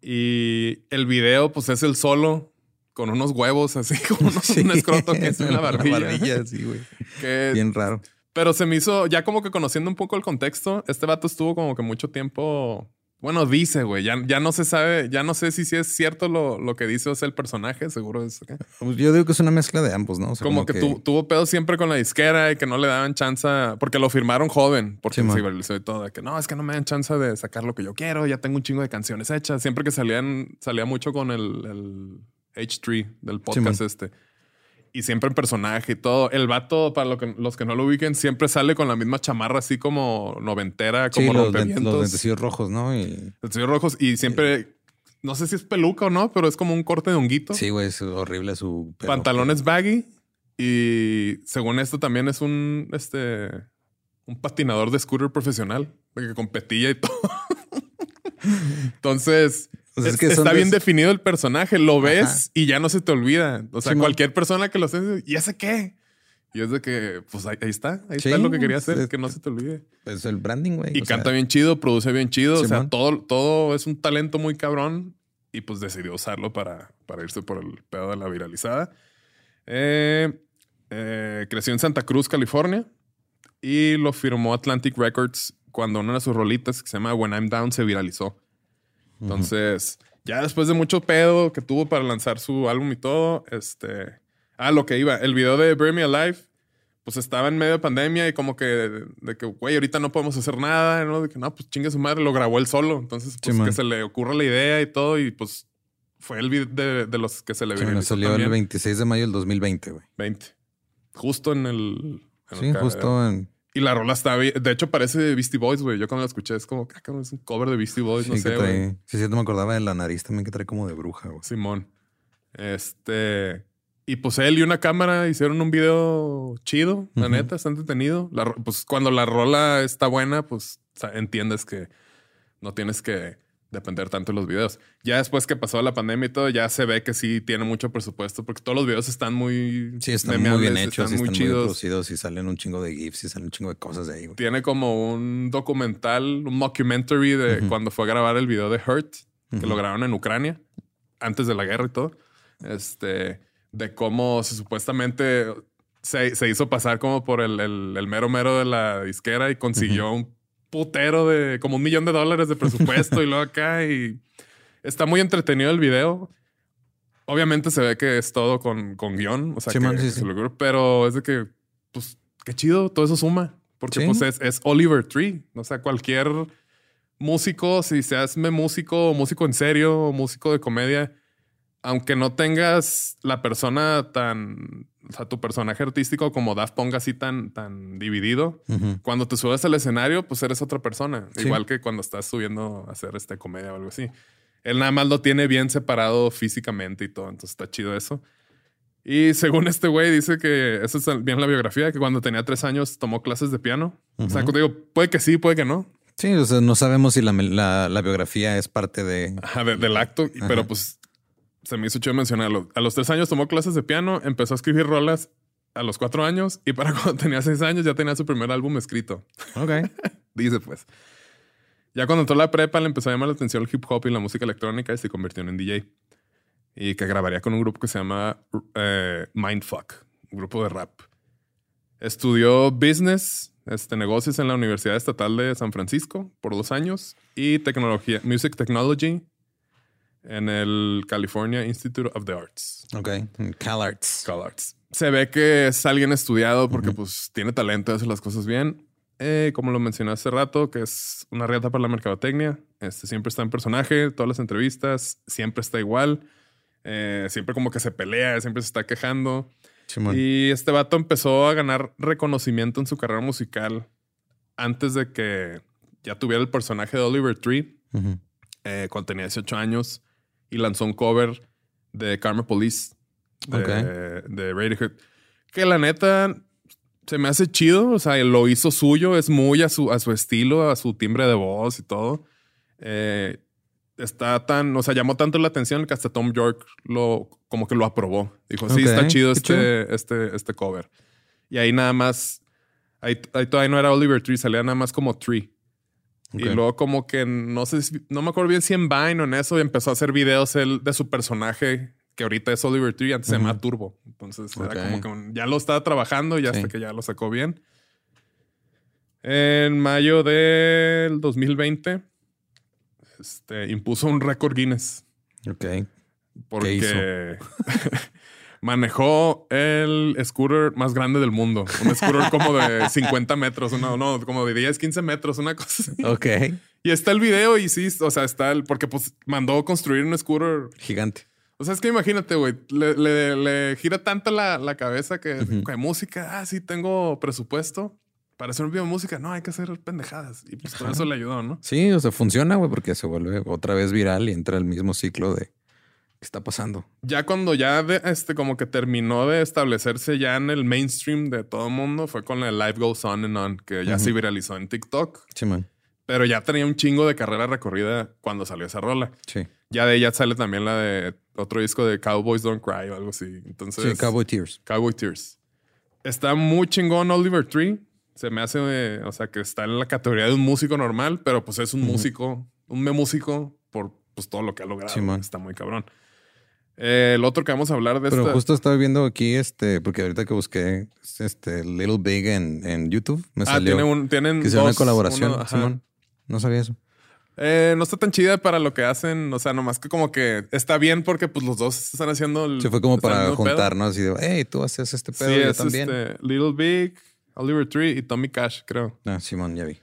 Y el video, pues es el solo con unos huevos así, con unos- un escroto que es una barbilla.
sí, güey.
que-
Bien raro.
pero se me hizo, ya como que conociendo un poco el contexto, este vato estuvo como que mucho tiempo. Bueno, dice, güey, ya, ya no se sabe, ya no sé si, si es cierto lo, lo que dice o sea el personaje, seguro es.
Pues Yo digo que es una mezcla de ambos, ¿no? O sea,
como, que, tu- tuvo pedo siempre con la disquera y que no le daban chance, porque lo firmaron joven, porque
Simón.
se y todo, de que no, es que no me dan chance de sacar lo que yo quiero, ya tengo un chingo de canciones hechas. Siempre que salían, salía mucho con el, el H3 del podcast este. Y siempre en personaje y todo. El vato, para lo que- los que no lo ubiquen, siempre sale con la misma chamarra así como noventera,
Sí,
como
los,
rompevientos.
los lentecillos rojos, ¿no? Y
Lentecillos rojos. Y siempre, no sé si es peluca o no, pero es como un corte de honguito.
sí, güey, es horrible su pelo.
Pantalones baggy. Y según esto también es un, este, un patinador de scooter profesional, que competía y todo. Entonces,
O sea, es
es-
que son
está bien definido el personaje, lo ves
Ajá.
y ya no se te olvida. O sea,
Sí, man.
cualquier persona que lo esté, ¿y ese qué? Y es de que, pues ahí, ahí está, ahí
Sí,
está lo que quería hacer,
es-
que no se te olvide.
Es el branding, güey.
Y
sea,
canta bien chido, produce bien chido. o sea, todo, todo es un talento muy cabrón. Y pues decidió usarlo para, para irse por el pedo de la viralizada. Eh, eh, creció en Santa Cruz, California. Y lo firmó Atlantic Records cuando una de sus rolitas, que se llama When I'm Down, se viralizó. Entonces, ya después de mucho pedo que tuvo para lanzar su álbum y todo, este. Ah, lo que iba. El video de Bury Me Alive, pues estaba en medio de pandemia y como que de que, güey, ahorita no podemos hacer nada, ¿no? De que no, pues chingue su madre, lo grabó él solo. Entonces, pues que se le ocurra la idea y todo, y pues fue el video de, de los que se le
sí, bueno,
viralizó
salió el
también.
26 de mayo del 2020, güey.
20. Justo en el. en
Sí, justo en.
Y la rola está bien. De hecho, parece Beastie Boys, güey. Yo cuando la escuché es como, ah, cabrón, es un cover de Beastie Boys,
Sí,
no sé, güey.
Sí, sí, no me acordaba de la nariz también que trae como de bruja, güey.
Simón. Este. Y pues él y una cámara hicieron un video chido, la neta, está entretenido. La pues cuando la rola está buena, pues entiendes que no tienes que depender tanto de los videos. Ya después que pasó la pandemia y todo, ya se ve que sí tiene mucho presupuesto, porque todos los videos están muy.
Sí, están muy bien hechos, y
están muy
están muy producidos y salen un chingo de GIFs y salen un chingo de cosas de ahí, güey.
Tiene como un documental, un mockumentary de cuando fue a grabar el video de Hurt, que lo grabaron en Ucrania, antes de la guerra y todo. Este, de cómo se supuestamente se, se hizo pasar como por el, el- el mero mero de la disquera y consiguió un putero de como un millón de dólares de presupuesto y luego acá y está muy entretenido el video. Obviamente se ve que es todo con, con guion, o sea,
Sí,
que,
man, sí, sí.
pero es de que, pues, qué chido, todo eso suma. Porque pues es, es Oliver Tree. O sea, cualquier músico, si se hazme músico, músico en serio, músico de comedia, aunque no tengas la persona tan, o sea, tu personaje artístico como Daft Punk así tan, tan dividido, cuando te subes al escenario, pues eres otra persona.
Sí.
Igual que cuando estás subiendo a hacer este comedia o algo así. Él nada más lo tiene bien separado físicamente y todo. Entonces está chido eso. Y según este güey, dice que eso es bien la biografía, que cuando tenía tres años tomó clases de piano. O sea, digo, puede que sí, puede que no.
Sí, o sea, no sabemos si la, la- la biografía es parte de.
Ajá, de- del acto, pero pues se me hizo chido mencionarlo. A los tres años tomó clases de piano, empezó a escribir rolas a los cuatro años y para cuando tenía seis años ya tenía su primer álbum escrito.
Ok.
Dice pues. Ya cuando entró a la prepa le empezó a llamar la atención el hip hop y la música electrónica y se convirtió en DJ. Y que grabaría con un grupo que se llama eh, Mindfuck, un grupo de rap. Estudió business, este, negocios en la Universidad Estatal de San Francisco por dos años y tecnología, music technology en el California Institute of the Arts.
Ok. Cal Arts.
Cal Arts. Se ve que es alguien estudiado porque pues tiene talento, hace las cosas bien. Eh, como lo mencioné hace rato, que es una riata para la mercadotecnia. Este, siempre está en personaje, todas las entrevistas, siempre está igual. Eh, siempre como que se pelea, siempre se está quejando.
Simón.
Y este vato empezó a ganar reconocimiento en su carrera musical antes de que ya tuviera el personaje de Oliver Tree,
Ujú.
eh, cuando tenía 18 años, y lanzó un cover de Karma Police de,
Ok.
de Radiohead. Que la neta se me hace chido, o sea, lo hizo suyo, es muy a su, a su estilo, a su timbre de voz y todo. Eh, está tan, o sea, llamó tanto la atención que hasta Tom York lo, como que lo aprobó. Dijo, sí,
Ok,
está chido este, este, este cover. Y ahí nada más, ahí, ahí todavía no era Oliver Tree, salía nada más como Tree. Y luego como que no sé, si- no me acuerdo bien si en Vine o en eso, y empezó a hacer videos él de su personaje, que ahorita es Oliver Tree, antes se llama. Turbo. Entonces era como que un- ya lo estaba trabajando y hasta
Sí.
que ya lo sacó bien. En mayo del 2020, este, impuso un récord Guinness
Ok.
porque manejó el scooter más grande del mundo. Un scooter como de 50 metros, no, no, como de 10, 15 metros, una cosa así.
Ok.
Y está el video y sí, o sea, está el, porque pues mandó construir un scooter.
Gigante.
O sea, es que imagínate, güey, le, le- le gira tanto la, la cabeza que,
Ujú.
que música, ah, sí, tengo presupuesto para hacer un video de música. No, hay que hacer pendejadas. Y pues todo eso le ayudó, ¿no?
Sí, o sea, funciona, güey, porque se vuelve otra vez viral y entra el mismo ciclo de qué está pasando.
Ya cuando ya de- este, como que terminó de establecerse ya en el mainstream de todo el mundo, fue con el Life Goes On and On, que ya se viralizó en TikTok.
Sí, man.
Pero ya tenía un chingo de carrera recorrida cuando salió esa rola.
Sí.
Ya de ella sale también la de otro disco de Cowboys Don't Cry o algo así. Entonces,
Sí, Cowboy Tears.
Cowboy Tears. Está muy chingón Oliver Tree. Se me hace, o sea, que está en la categoría de un músico normal, pero pues es un músico, un me músico por pues todo lo que ha logrado.
Sí, man.
está muy cabrón. Eh, el otro que vamos a hablar de
Pero
esta-
justo estaba viendo aquí, este, porque ahorita que busqué este Little Big en, en YouTube, me
Ah,
salió
tiene un, tienen
que sea una
dos,
colaboración.
uno.
Simón. No sabía eso.
Eh, no está tan chida para lo que hacen. O sea, nomás que como que está bien porque pues los dos están haciendo el.
Se fue como para
haciendo pedo.
juntar, ¿no? Así de, hey, tú haces este pedo,
Sí,
yo
es
también.
este, Little Big, Oliver Tree y Tommy Cash, creo.
Ah, Simón, ya vi.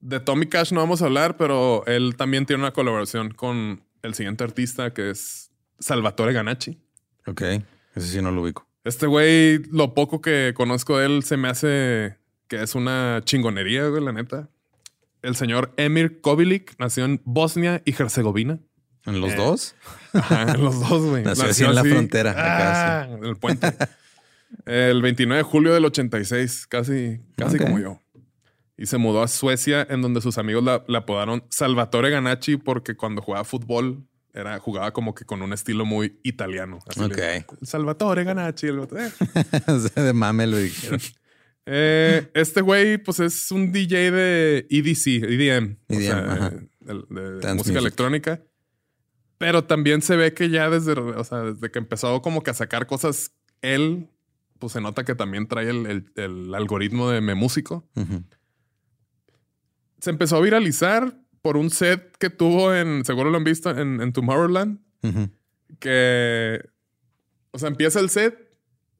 De Tommy Cash no vamos a hablar, pero él también tiene una colaboración con el siguiente artista que es Salvatore Ganacci.
Ok. Ese sí no lo ubico.
Este güey, lo poco que conozco de él se me hace que es una chingonería, güey, la neta. El señor Emir Kovilik nació en Bosnia y Herzegovina.
¿En los
Eh,
dos?
Ajá, en los dos, güey.
Nació así en la frontera, acá,
Ah, en el puente. el 29 de julio del 86, casi, casi como yo. Y se mudó a Suecia, en donde sus amigos la, la apodaron Salvatore Ganacci, porque cuando jugaba fútbol era, jugaba como que con un estilo muy italiano. Así le Salvatore Ganacci. el eh.
De mame lo dijeron.
Eh, este güey, pues es un DJ de EDC, EDM, o
EDM,
sea, de- de, de
Dance
música electrónica. Pero también se ve que ya desde, o sea, desde que empezó como que a sacar cosas él, pues se nota que también trae el, el- el algoritmo de me músico.
Ujú.
Se empezó a viralizar por un set que tuvo en, seguro lo han visto, en, en Tomorrowland,
Ujú.
que, o sea, empieza el set,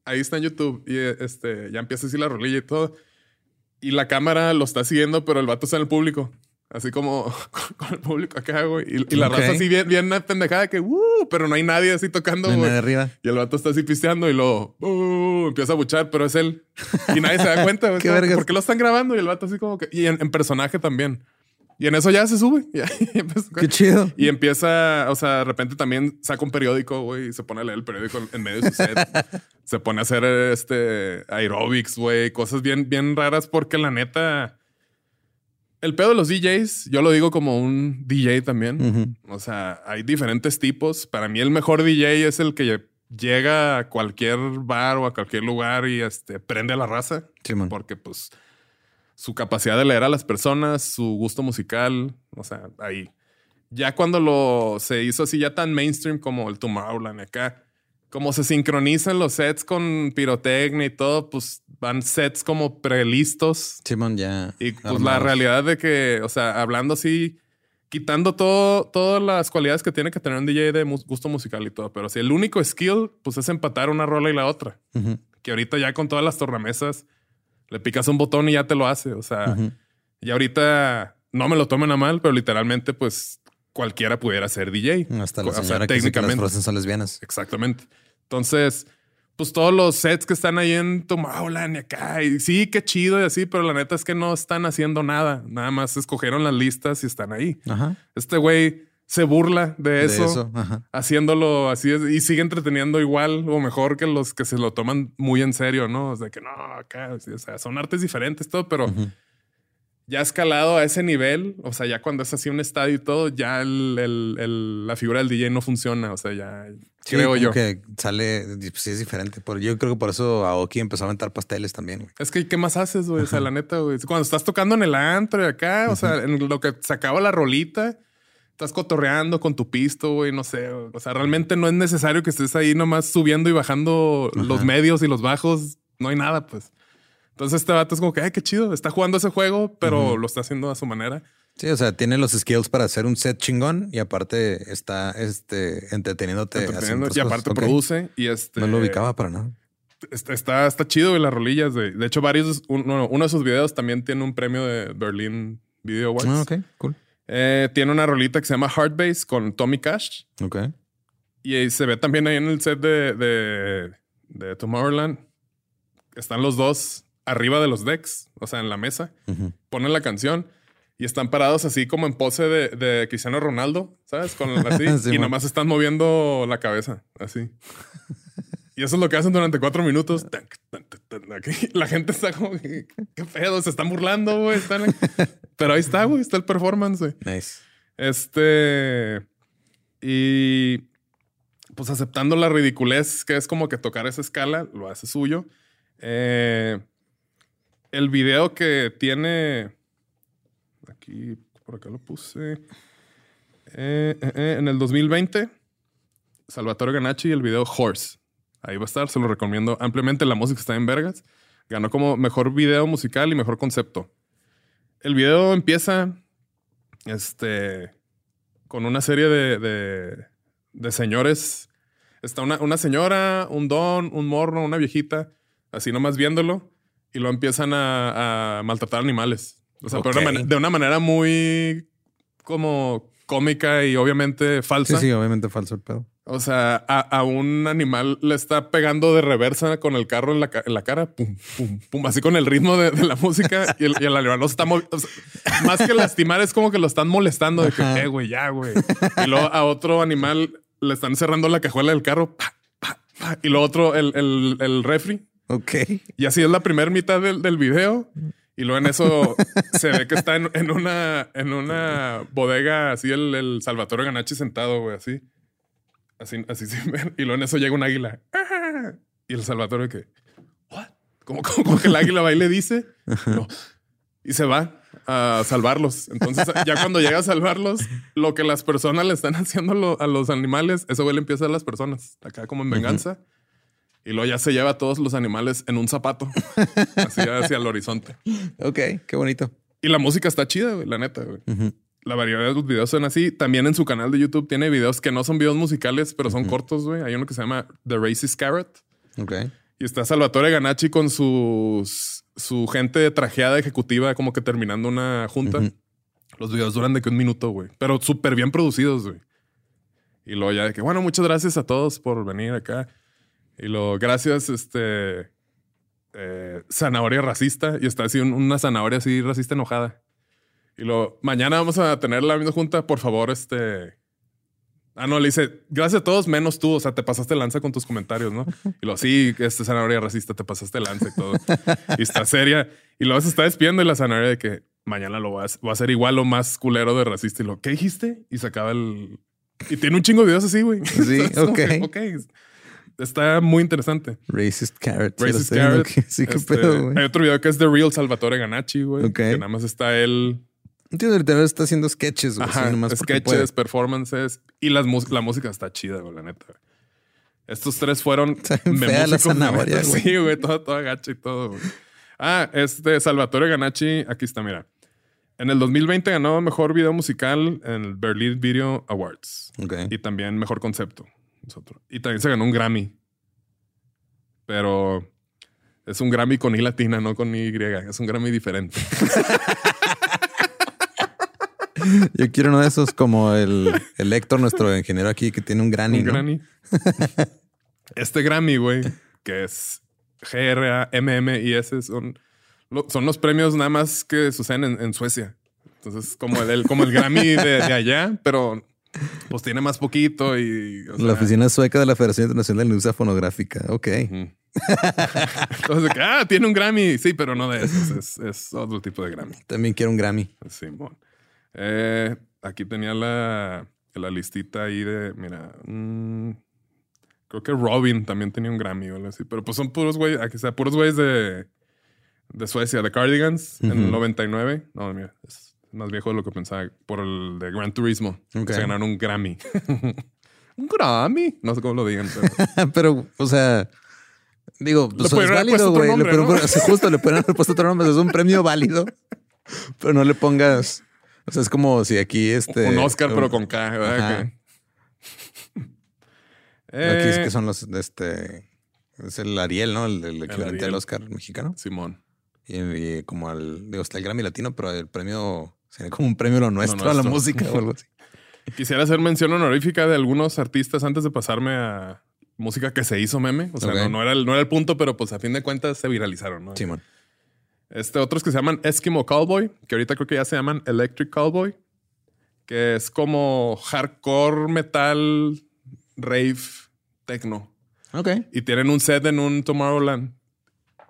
ahí está en YouTube y este, ya empieza así la rolilla y todo. Y la cámara lo está siguiendo, pero el vato está en el público. Así como con el público acá, güey. Y, y la raza así bien, bien pendejada que, uh, pero no hay nadie así tocando,
No hay
güey.
nada arriba.
Y el vato está así pisteando y luego uh, empieza a buchar, pero es él. Y nadie se da cuenta. güey.
Qué vergas.
¿Por qué lo están grabando? Y el vato así como que... Y en, en personaje también. Y en eso ya se sube. Ya, y empieza-
Qué chido.
y empieza, o sea, de repente también saca un periódico, güey, y se pone a leer el periódico en medio de su set. se pone a hacer este aerobics, güey, cosas bien, bien raras, porque la neta, el pedo de los DJs, yo lo digo como un DJ también. O sea, hay diferentes tipos. Para mí, el mejor DJ es el que llega a cualquier bar o a cualquier lugar y este, prende a la raza. Porque, pues, su capacidad de leer a las personas, su gusto musical, o sea, ahí. Ya cuando lo se hizo así ya tan mainstream como el Tomorrowland acá, como se sincronizan los sets con pirotecnia y todo, pues van sets como prelistos.
Simón ya.
Y pues la realidad de que, o sea, hablando así, quitando todo, todas las cualidades que tiene que tener un DJ de gusto musical y todo, pero si el único skill, pues es empatar una rola y la otra. Que ahorita ya con todas las tornamesas le picas un botón y ya te lo hace. O sea, y ahorita no me lo tomen a mal, pero literalmente, pues cualquiera pudiera ser DJ.
Hasta la señora que técnicamente. las son lesbianas.
Exactamente. Entonces, pues todos los sets que están ahí en Tomorrowland y acá, y sí, qué chido y así, pero la neta es que no están haciendo nada. Nada más escogieron las listas y están ahí. Este güey se burla de eso, haciéndolo así y sigue entreteniendo igual o mejor que los que se lo toman muy en serio, ¿no? O sea, que no, acá, o sea, son artes diferentes, todo, pero ya escalado a ese nivel, o sea, ya cuando es así un estadio y todo, ya el, la figura del DJ no funciona, o sea, ya creo yo.
que sale, pues sí es diferente, pero yo creo que por eso Aoki empezó a aventar pasteles también. Güey.
Es que, ¿qué más haces, güey? O sea, la neta, güey, cuando estás tocando en el antro y acá, o sea, en lo que sacaba la rolita, estás cotorreando con tu pisto, güey, no sé, o sea, realmente no es necesario que estés ahí nomás subiendo y bajando los medios y los bajos, no hay nada, pues. Entonces este vato es como que, ay, qué chido, está jugando ese juego, pero lo está haciendo a su manera.
Sí, o sea, tiene los skills para hacer un set chingón y aparte está este, entreteniéndote.
y aparte produce y este...
No lo ubicaba para nada.
Está, está, chido, las rolillas. De, de hecho, varios, uno, de sus videos también tiene un premio de Berlin Video Awards.
Ah, ok, cool.
Eh, tiene una rolita que se llama Heartbase con Tommy Cash.
Ok.
Y se ve también ahí en el set de, de, de Tomorrowland. Están los dos arriba de los decks, o sea, en la mesa, ponen la canción y están parados así como en pose de, Cristiano Ronaldo, ¿sabes? Con así, y nomás están moviendo la cabeza, así. Y eso es lo que hacen durante cuatro minutos. La gente está como, qué pedo, se están burlando, güey. Pero ahí está, güey, está el performance. Güey.
Nice.
Este. Y pues aceptando la ridiculez que es como que tocar esa escala, lo hace suyo. Eh, el video que tiene. Aquí, por acá lo puse. Eh, eh, en el 2020, Salvatore Ganacci, el video Horse. Ahí va a estar, se lo recomiendo ampliamente. La música está en vergas. Ganó como mejor video musical y mejor concepto. El video empieza este, con una serie de, de, señores. Está una, una, señora, un don, un morro, una viejita, así nomás viéndolo y lo empiezan a, maltratar animales. O sea, de una manera muy como cómica y obviamente falsa.
Sí, sí, obviamente falso el pedo.
O sea, a, un animal le está pegando de reversa con el carro en la, en la cara, pum, pum, pum, así con el ritmo de, la música y el, y el animal no está moviendo. más que lastimar, es como que lo están molestando de que, eh, güey, ya, güey. Y luego a otro animal le están cerrando la cajuela del carro, y lo otro, el, el, el refri,
Ok.
Y así es la primera mitad del, del video. Y luego en eso se ve que está en, en, una, en una bodega, así el, el Salvatore Ganachi sentado, güey, así. Así, así sin ver. Y luego en eso llega un águila. Y el Salvatore que, ¿what? Como, que el águila va y le dice. Y se va a salvarlos. Entonces, ya cuando llega a salvarlos, lo que las personas le están haciendo a los animales, eso güey le empieza a las personas. Acá como en venganza. Y luego ya se lleva a todos los animales en un zapato, así hacia el horizonte.
Ok, qué bonito.
Y la música está chida, güey, la neta, güey. La variedad de los videos son así. También en su canal de YouTube tiene videos que no son videos musicales, pero son cortos, güey. Hay uno que se llama The Racist Carrot.
Ok.
Y está Salvatore Ganacci con sus, su gente trajeada ejecutiva, como que terminando una junta. Los videos duran de que un minuto, güey. Pero súper bien producidos, güey. Y luego ya de que, bueno, muchas gracias a todos por venir acá. Y lo, gracias, este, eh, zanahoria racista. Y está así una zanahoria así racista enojada. Y lo, mañana vamos a tener la misma junta, por favor, este... Ah, no, le dice, gracias a todos, menos tú. O sea, te pasaste lanza con tus comentarios, ¿no? Y lo, sí, este zanahoria racista, te pasaste lanza y todo. y está seria. Y luego se está despidiendo y la zanahoria de que mañana lo voy a, hacer igual o más culero de racista. Y lo, ¿qué dijiste? Y se acaba el... Y tiene un chingo de videos así, güey.
Sí, ok.
ok. está muy interesante.
Racist Carrot.
Racist Carrot.
Sí, qué
Este,
pedo, güey.
hay otro video que es The Real Salvatore Ganacci, güey.
Ok.
Que nada más está él.
Tío de literal está haciendo sketches, güey.
Ajá,
nomás
sketches, performances. Y las la música está chida, güey, la neta. güey. Estos tres fueron de
la zanahoria, güey.
Sí, güey, todo, todo gacho y todo. güey. Ah, este Salvatore Ganacci, aquí está, mira. En el 2020 ganó Mejor Video Musical en el Berlin Video Awards.
Ok.
Y también Mejor Concepto. es otro. Y también se ganó un Grammy. Pero es un Grammy con I latina, no con Y. Es un Grammy diferente.
Yo quiero uno de esos como el, el Héctor, nuestro ingeniero aquí, que tiene un granny.
un
¿no?
Grammy. este Grammy, güey, que es GRA, MMIS, son, son los premios nada más que suceden en, en Suecia. Entonces, como el, el- como el Grammy de, de allá, pero pues tiene más poquito y... o
La oficina sueca de la Federación Internacional de la Industria Fonográfica. Ok.
Ujú. Entonces, de que, ah, tiene un Grammy. Sí, pero no de esos. Es, es otro tipo de Grammy.
También quiero un Grammy.
Simón. Eh, aquí tenía la, la listita ahí de, mira, mm, creo que Robin también tenía un Grammy o algo así, pero pues son puros güeyes, aquí está, puros güeyes de, de Suecia, de Cardigans en el
Ujú.
99. No, mira, es más viejo de lo que pensaba, por el de Gran Turismo. Se ganaron un Grammy. un Grammy. No sé cómo lo digan, pero
Pero, o sea, digo, pues, es válido, güey.
¿no?
sea, justo le pueden haber puesto otro nombre. Es un premio válido, pero no le pongas. O sea, es como si aquí este.
un Oscar,
un-
pero con K, ¿verdad?
Aquí es
Eh,
que son los, este, es el Ariel, ¿no? El, el equivalente al Oscar mexicano.
Simón.
Y, y como al, digo, está el Grammy Latino, pero el premio sería como un premio lo nuestro, a la música o algo así.
Quisiera hacer mención honorífica de algunos artistas antes de pasarme a música que se hizo meme. O sea, no era el, no era el punto, pero pues a fin de cuentas se viralizaron, ¿no?
Simón.
Este, otros que se llaman Eskimo Cowboy, que ahorita creo que ya se llaman Electric Cowboy, que es como hardcore metal, rave, techno.
Ok.
Y tienen un set en un Tomorrowland.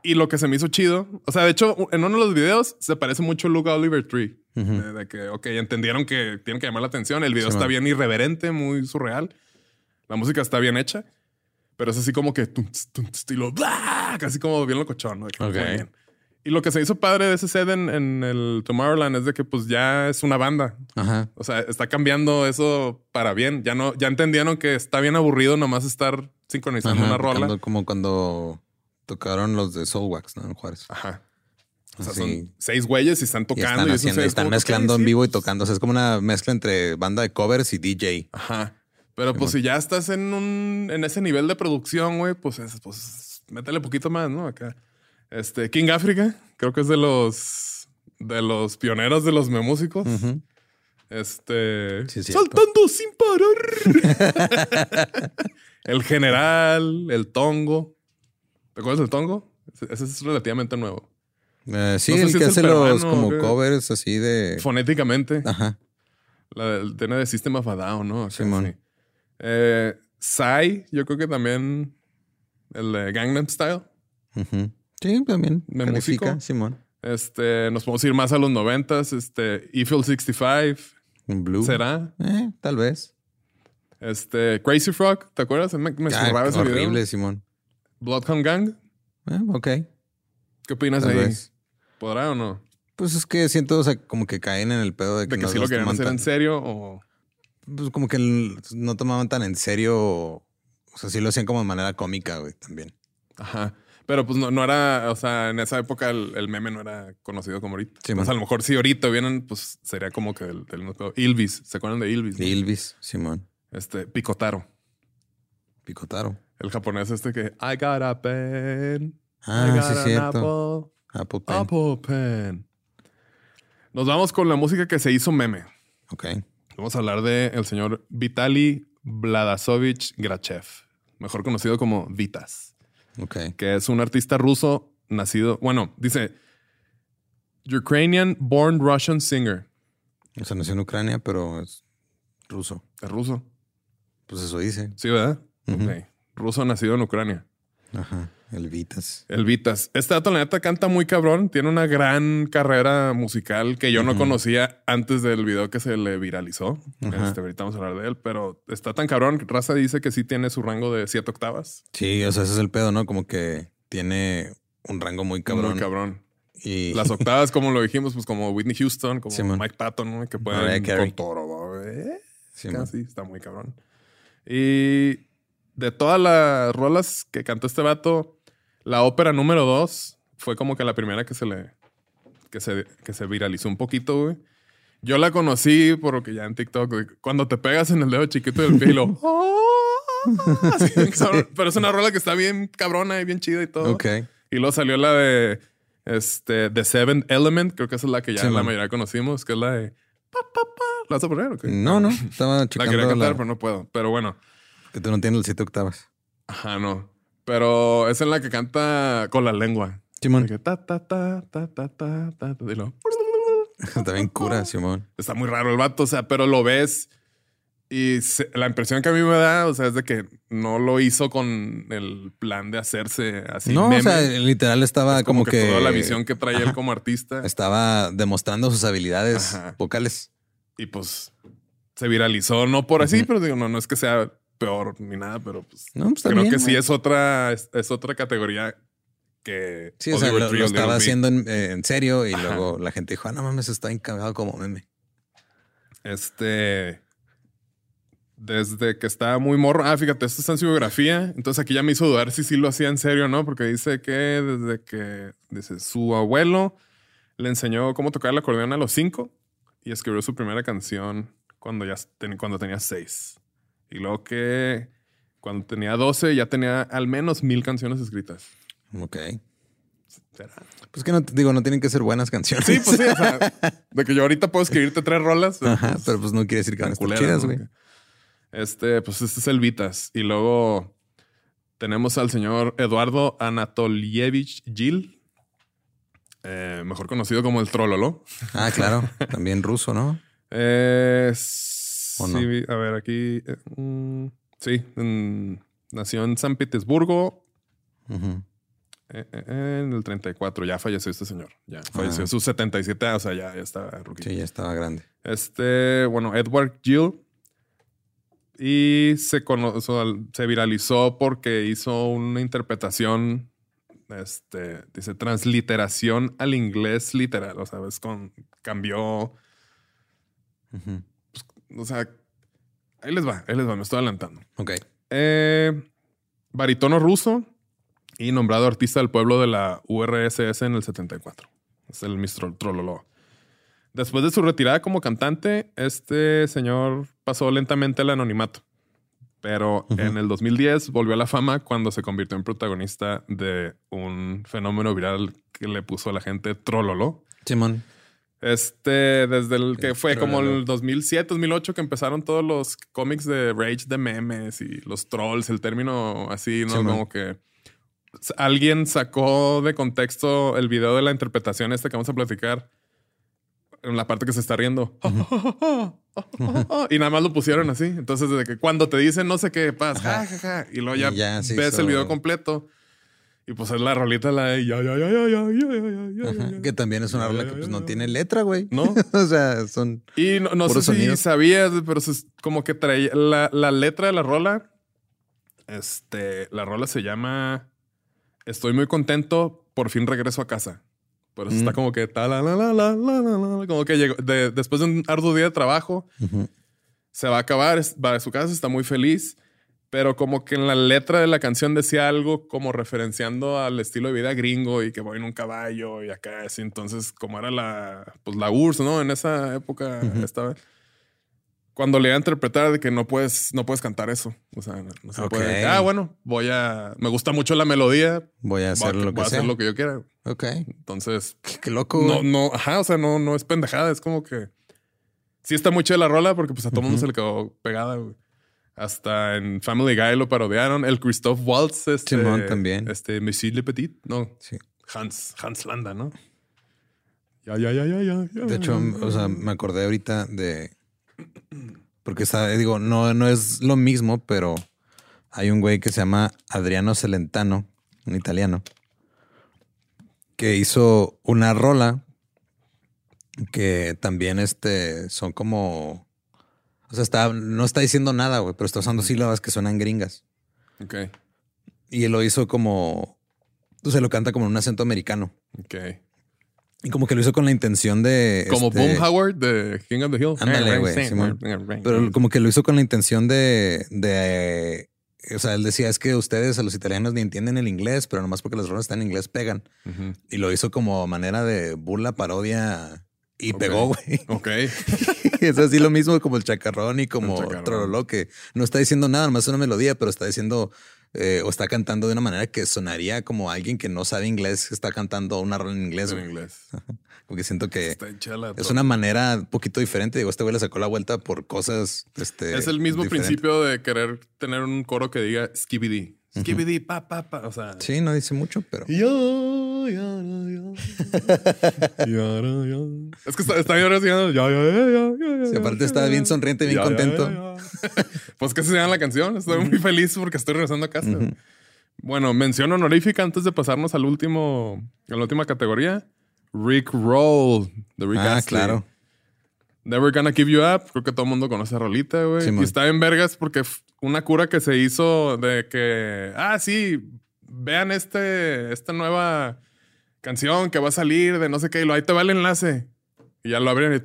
Y lo que se me hizo chido, o sea, de hecho, en uno de los videos se parece mucho a Luke Oliver Tree.
Ujú.
de, de que, ok, entendieron que tienen que llamar la atención. El video
Sí,
está
man.
bien irreverente, muy surreal. La música está bien hecha. Pero es así como que tum, tum, estilo, casi como bien locochón. ¿no? De que
Ok.
muy bien. Y lo que se hizo padre de ese set en, en el Tomorrowland es de que pues ya es una banda.
Ajá.
O sea, está cambiando eso para bien. Ya no, ya entendieron que está bien aburrido nomás estar sincronizando
Ajá,
una rola.
Como cuando tocaron los de Soulwax, ¿no? En Juárez.
Ajá. O sea, son seis güeyes y están
Y
tocando.
están,
y,
haciendo,
seis
están mezclando en vivo y
pues,
tocando. O sea, es como una mezcla entre banda de covers y DJ.
Ajá. Pero pues si ya estás en un en ese nivel de producción, güey, pues, es- pues métele poquito más, ¿no? Acá. Este King Africa, creo que es de los de los pioneros de los memúsicos.
Ujú.
Este
Sí, es
saltando sin parar. el general, el tongo. ¿Te acuerdas del tongo? Ese, es relativamente nuevo.
Eh, sí,
No sé
el
si
que hace los como
qué.
covers así de.
Fonéticamente.
Ajá.
La del tiene de System of a Down, ¿no?
Simón.
sí. Eh, Psy, yo creo que también el de Gangnam Style.
Ujú. Sí, también.
¿Me
califica,
músico?
Simón.
Este, nos podemos ir más a los noventas. Este, Eiffel 65.
Un blue.
¿Será?
Eh, tal vez.
Este, Crazy Frog, ¿te acuerdas? Me, me
Ah,
ese
horrible,
video.
Simón.
Bloodhound Gang.
Eh, ok.
¿Qué opinas
Tal
ahí?
vez.
¿Podrá o no?
Pues es que siento, o sea, como que caen en el pedo de que,
De que sí lo querían hacer en serio o...
Pues como que no tomaban tan en serio. O sea, sí lo hacían como de manera cómica, güey, también.
Ajá. Pero pues no, no era, o sea, en esa época el, el meme no era conocido como ahorita.
Sí,
a lo mejor si ahorita vienen, pues sería como que del, del. Ilvis, ¿se acuerdan de Ilvis?
De Ilvis, Simón.
Este, Picotaro.
Picotaro.
El japonés este que I got a pen.
Ah,
I
sí,
got
es
an
cierto. Apple
Apple,
Pen.
Apple pen. Nos vamos con la música que se hizo meme.
Ok.
Vamos a hablar de el señor Vitaly Vladasovich Grachev, mejor conocido como Vitas,
Ok.
que es un artista ruso nacido, bueno, dice Ukrainian born Russian singer.
O sea, nació en Ucrania, pero es ruso.
Es ruso.
Pues eso dice.
Sí, ¿verdad?
Ujú.
Ok. Ruso nacido en Ucrania.
Ajá. El Vitas.
El Vitas. Este dato, la neta, canta muy cabrón. Tiene una gran carrera musical que yo no conocía antes del video que se le viralizó.
Ajá.
Este, ahorita vamos a hablar de él, pero está tan cabrón. Raza dice que sí tiene su rango de siete octavas.
Sí, o sea, ese es el pedo, ¿no? Como que tiene un rango muy cabrón.
Muy cabrón.
Y
Las octavas, como lo dijimos, pues como Whitney Houston, como. Mike Patton, ¿no? que pueden con todo. ¿eh?
Sí, man.
Casi, está muy cabrón. Y de todas las rolas que cantó este vato, la ópera número dos fue como que la primera que se le que se, que se viralizó un poquito, güey. Yo la conocí porque ya en TikTok, cuando te pegas en el dedo chiquito del pie y lo- Así, cabrón. Pero es una rola que está bien cabrona y bien chida y todo.
Ok.
Y luego salió la de este, The Seventh Element, creo que esa es la que ya
Sí,
la
man.
mayoría conocimos, que es la de pa, pa, pa. ¿La vas a poner o qué?
No, no. Estaba
La quería cantar,
la-
pero no puedo. Pero bueno,
que tú no tienes el siete octavas.
ajá, no. Pero es en la que canta con la lengua.
Simón.
Que ta, ta, ta, ta, ta, ta, ta, y luego...
Está bien cura, Simón.
Está muy raro el vato, o sea, pero lo ves y la impresión que a mí me da, o sea, es de que no lo hizo con el plan de hacerse así.
No,
meme.
o sea, literal estaba
como, que, toda la visión que traía él como artista.
Estaba demostrando sus habilidades vocales.
Y pues se viralizó, no por así, pero digo, no, no es que sea peor ni nada, pero pues
No, pues
creo
bien,
que sí es otra, es, es otra categoría que
Sí, o sea, lo, estaba haciendo en, eh, en serio y
Ajá.
luego la gente dijo, ah, no mames, está encagado como meme.
Este. Desde que estaba muy morro. Ah, fíjate, esto está en su biografía. Entonces aquí ya me hizo dudar si sí lo hacía en serio o no, porque dice que desde que dice, su abuelo le enseñó cómo tocar el acordeón a los cinco y escribió su primera canción cuando ya ten- cuando tenía seis. Y luego que cuando tenía 12 ya tenía al menos mil canciones escritas.
Ok.
¿Será?
Pues que no, te- digo, no tienen que ser buenas canciones.
Sí, pues sí. o sea, de que yo ahorita puedo escribirte tres rolas.
Ajá,
pues,
pero pues no quiere decir que van a estar chidas,
¿no?
güey.
Este, pues este es el Vitas. Y luego tenemos al señor Eduardo Anatolievich Gil, eh, mejor conocido como el Trololo.
Ah, claro. También ruso, ¿no?
Eh,
¿O
sí, a ver, aquí. eh, mm, sí, en- nació en San Petersburgo
Ujú.
eh, eh, en el 34. Ya falleció este señor. Ya falleció
Ah.
a sus 77 años. O sea, ya, ya está ruquito.
Sí, ya estaba grande.
Este, bueno, Edward Gill. Y se, cono- se viralizó porque hizo una interpretación, este, dice, transliteración al inglés literal. O sea, es con, cambió,
Ujú.
O sea, ahí les va, ahí les va, me estoy adelantando.
Ok.
Eh, baritono ruso y nombrado artista del pueblo de la URSS en el 74. Es el Mr. Trololo. Después de su retirada como cantante, este señor pasó lentamente al anonimato. Pero
Ujú.
en el 2010 volvió a la fama cuando se convirtió en protagonista de un fenómeno viral que le puso a la gente Trololo.
Simón.
Este, desde el que fue como el 2007, 2008 que empezaron todos los cómics de Rage de memes y los trolls, el término así, ¿no?
Sí, man.
como que alguien sacó de contexto el video de la interpretación esta que vamos a platicar en la parte que se está riendo. y nada más lo pusieron así. Entonces, desde que cuando te dicen no sé qué pasa,
Ajá.
ja, ja, ja, y luego ya,
Y ya
ves
hizo-
el video completo. Y pues es la rolita la de ya, ya, ya, ya, ya, ya, ya, ya.
Que también es una rola que pues no tiene letra, güey.
¿No?
o sea, son.
Y no, no sé si sabías, pero es como que traía la, la letra de la rola. Este, la rola se llama Estoy muy contento, por fin regreso a casa. Por eso
Mm.
está como que ta, la, la, la, la, la, la, como que llegó, de- después de un arduo día de trabajo, se va a acabar, va a su casa, está muy feliz, pero como que en la letra de la canción decía algo como referenciando al estilo de vida gringo y que voy en un caballo y acá así. Entonces, como era la, pues la URSS, ¿no? En esa época
Ujú.
estaba. Cuando le iba a interpretar de que no puedes, no puedes cantar eso. O sea, no, no se
Ok.
puede. Ah, bueno, voy a. Me gusta mucho la melodía.
Voy a hacer
voy a,
lo que
voy a
sea.
hacer lo que yo quiera.
Ok.
Entonces,
Qué, qué loco.
no,
güey.
no, ajá, o sea, no, no es pendejada, es como que sí está muy chida la rola porque pues a todo mundo
Ujú.
se le quedó pegada, güey. Hasta en Family Guy lo parodiaron. El Christoph Waltz, este.
Simón también.
Este, Monsieur Le Petit, no,
Sí.
Hans, Hans Landa, ¿no? Ya, ya, ya, ya, ya. ya,
De hecho,
ya,
o sea, me acordé ahorita de. Porque está, digo, no, no es lo mismo, pero hay un güey que se llama Adriano Celentano un italiano, que hizo una rola que también este, son como... O sea, está, no está diciendo nada, güey, pero está usando sílabas que suenan gringas.
Ok.
Y él lo hizo como... O sea, lo canta como en un acento americano.
Ok.
Y como que lo hizo con la intención de...
Como
este,
Boom Howard de King of the Hill.
Ándale, güey, Simón. Pero como que lo hizo con la intención de, de o sea, él decía, es que ustedes a los italianos ni entienden el inglés, pero nomás porque las rolas están en inglés pegan. Y lo hizo como manera de burla, parodia y pegó, güey.
Ok.
es así lo mismo como el chacarrón y como
chacarrón.
Trololó, que no está diciendo nada, nomás una melodía, pero está diciendo eh, o está cantando de una manera que sonaría como alguien que no sabe inglés, que está cantando una rola en inglés.
en
güey.
inglés.
Porque siento que
Está
es una manera un poquito diferente. Digo, este güey le sacó la vuelta por cosas. Este,
Es el mismo
diferentes.
principio de querer tener un coro que diga skibidi. Skibidi, pa, pa, pa. O sea.
Sí, no dice mucho, pero.
Yo, ya, ya, ya. Ya, ya, ya. Es que está, está bien haciendo. Ya, ya, ya, ya, ya,
Sí, aparte está bien sonriente, bien contento.
Pues que se llama la canción. Estoy muy feliz porque estoy regresando a casa. Bueno, mención honorífica antes de pasarnos al último, a la última categoría. Rick Roll de Rick
Ah,
Astley.
claro.
Never Gonna Give You Up. Creo que todo el mundo conoce a Rolita, güey.
Simón.
y está en vergas porque una cura que se hizo de que, ah, sí, vean este, esta nueva canción que va a salir de no sé qué, y lo ahí te va el enlace. Y ya lo abren y.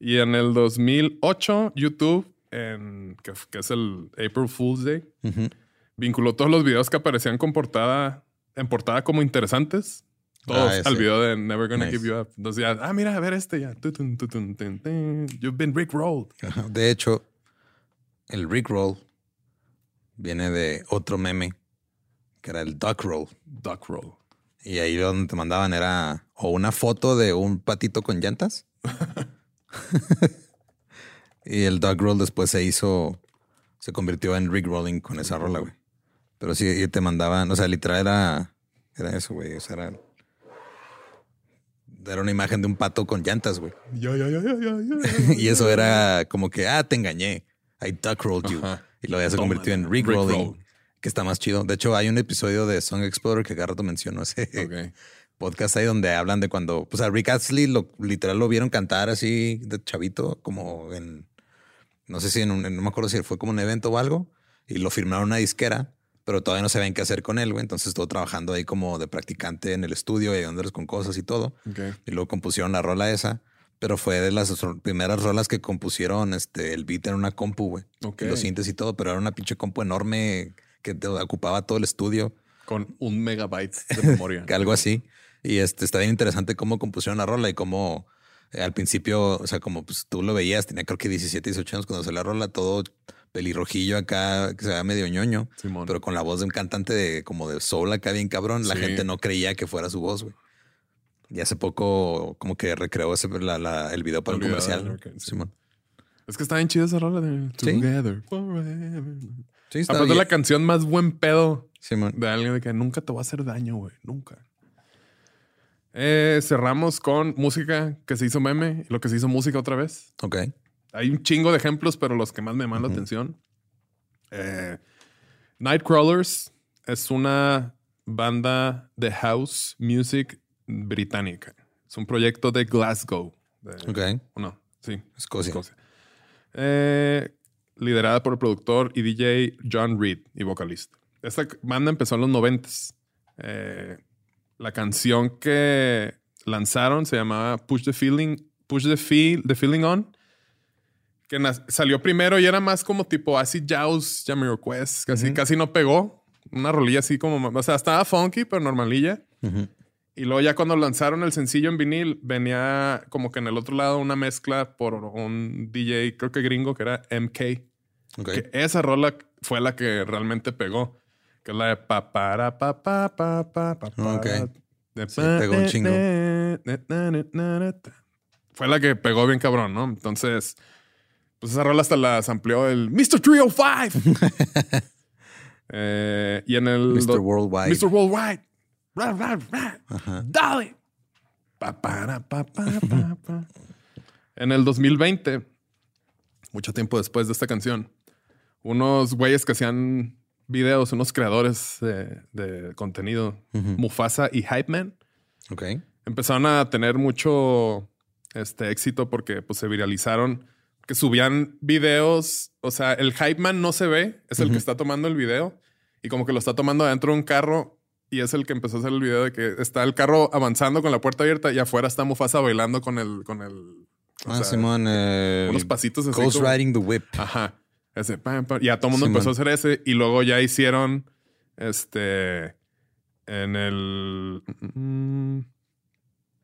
Y en el 2008, YouTube, en, que, es el April Fool's Day, vinculó todos los videos que aparecían con portada, en portada como interesantes. Todos
Ah,
al video de Never Gonna
Nice.
Give You Up. Entonces ya, ah, mira, a ver este ya. You've been Rick Rolled.
De hecho, el Rick Roll viene de otro meme que era el Duck Roll.
Duck Roll.
Y ahí donde te mandaban era o una foto de un patito con llantas. y el Duck Roll después se hizo, se convirtió en Rick Rolling con esa rola, güey. Pero sí, y te mandaban, o sea, literal era, era eso, güey. O sea, era, era una imagen de un pato con llantas, güey.
Ya, ya, ya, ya, ya, ya.
Y eso era como que, ah, te engañé. I duck rolled you.
Ajá.
Y luego ya se
Toma,
convirtió en Rick,
Rick
Rolling,
Roll.
que está más chido. De hecho, hay un episodio de Song Explorer que Garrato mencionó ese podcast ahí donde hablan de cuando, pues a Rick Astley lo, literal lo vieron cantar así de chavito, como en, no sé si en un, no me acuerdo si fue como un evento o algo, y lo firmaron una disquera, pero todavía no sabían qué hacer con él, güey. Entonces estuvo trabajando ahí como de practicante en el estudio ayudándoles con cosas y todo.
Ok.
Y luego compusieron la rola esa. Pero fue de las primeras rolas que compusieron este, el beat en una compu, güey.
Ok.
Y los sintes y todo, pero era una pinche compu enorme que te ocupaba todo el estudio,
Con un megabyte de memoria.
algo así. Y este está bien interesante cómo compusieron la rola y cómo eh, al principio, o sea, como pues tú lo veías, tenía creo que 17, 18 años cuando salió la rola, todo pelirrojillo acá, que se veía medio ñoño,
Simón.
pero con la voz de un cantante de como de soul acá bien cabrón, la
Sí.
gente no creía que fuera su voz, güey. Y hace poco como que recreó ese, la- la- el video para
El
el
video,
comercial.
ok, sí.
Simón.
Es que está bien chida esa rola de
Sí.
Together Forever.
Sí, está
Aparte
bien.
la canción más buen pedo
Simón.
de alguien de que nunca te va a hacer daño, güey. Nunca. Eh, cerramos con música que se hizo meme lo que se hizo música otra vez.
Ok.
Hay un chingo de ejemplos, pero los que más me llaman la atención. Eh, Nightcrawlers es una banda de house music británica. Es un proyecto de Glasgow. de-
Ok.
No, sí.
Escocia.
Eh, liderada por el productor y DJ John Reed y vocalista. Esta banda empezó en los noventas. Eh, la canción que lanzaron se llamaba Push the Feeling, Push the Feel, the Feeling On, que salió primero y era más como tipo acid Jaws, Jamiroquai, casi, casi no pegó. Una rolilla así como, o sea, estaba funky, pero normalilla.
Ujú.
Y luego ya cuando lanzaron el sencillo en vinil, venía como que en el otro lado una mezcla por un DJ, creo que gringo, que era MK.
Ok.
Que esa rola fue la que realmente pegó. Que es la de pa para pa pa pa pa pa pa.
Ok.
De
Sí, pegó un chingo.
Fue la que pegó bien cabrón, ¿no? Entonces, pues esa rola hasta la amplió el Mr. 305. Eh, y en el
Mr. Worldwide.
Mr. Worldwide. Ra, ra, ra.
Ajá.
Dale. Pa, para, pa, pa, pa, pa. En el 2020, mucho tiempo después de esta canción, unos güeyes que hacían videos, unos creadores de, de contenido. Mufasa y Hype Man,
Ok.
empezaron a tener mucho este, éxito porque pues, se viralizaron, que subían videos, o sea, el Hype Man no se ve, es el que está tomando el video y como que lo está tomando adentro de un carro y es el que empezó a hacer el video de que está el carro avanzando con la puerta abierta y afuera está Mufasa bailando con el... Con el
Ah,
sea,
Simón. eh,
unos pasitos así
Ghost
como-
Riding the Whip.
Ajá. Ese, pam, pam. Y a todo el mundo
Simón.
empezó a hacer ese. Y luego ya hicieron este. En el. mm,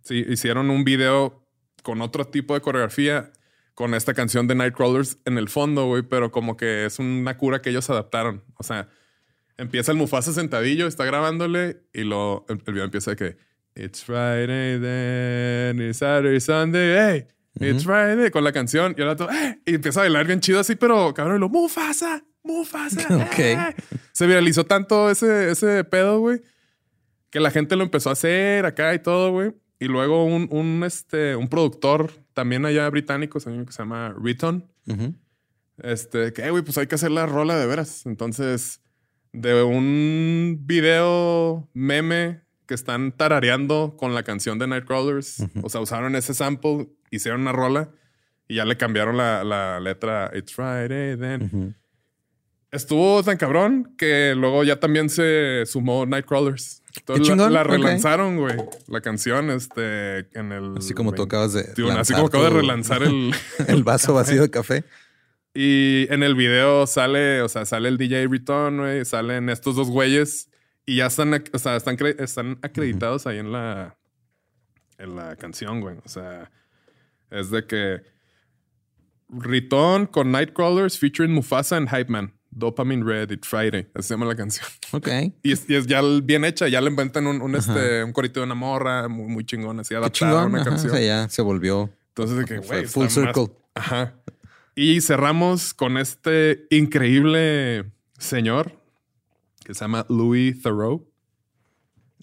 sí, hicieron un video con otro tipo de coreografía. Con esta canción de Nightcrawlers en el fondo, güey. Pero como que es una cura que ellos adaptaron. O sea, empieza el Mufasa sentadillo, está grabándole. Y lo, el, el video empieza de que. It's Friday then, it's Saturday, Sunday, hey. It's Friday con la canción y ahora todo, ¡eh! y empieza a bailar bien chido así, pero cabrón, y lo Mufasa, Mufasa.
Ok.
¡eh! Se viralizó tanto ese, ese pedo, güey, que la gente lo empezó a hacer acá y todo, güey. Y luego un, un, este, un productor también allá británico, que se llama Riton, este, que, "Eh, güey, pues hay que hacer la rola de veras. Entonces, de un video meme que están tarareando con la canción de Nightcrawlers, o sea, usaron ese sample, hicieron una rola y ya le cambiaron la, la letra It's Friday then. Estuvo tan cabrón que luego ya también se sumó Nightcrawlers. Entonces la,
chingón,
la relanzaron, güey. La canción, este, en el.
Así como tú acabas de.
Así como acabo de relanzar el.
el vaso vacío de café.
Y en el video sale, o sea, sale el DJ Riton, güey, salen estos dos güeyes y ya están, o sea, están, están acreditados ahí en la, en la canción, güey. O sea, es de que Riton con Nightcrawlers featuring Mufasa and Hype Man. Dopamine Red, It Friday. Así se llama la canción.
Ok.
Y es, y es ya bien hecha, ya le inventan un, un, este, un corito de una morra muy, muy chingón, así
Qué
adaptado a una
ajá,
canción.
o sea, ya se volvió.
Entonces, de que, güey,
full
está más-
circle.
Ajá. Y cerramos con este increíble señor que se llama Louis Thoreau.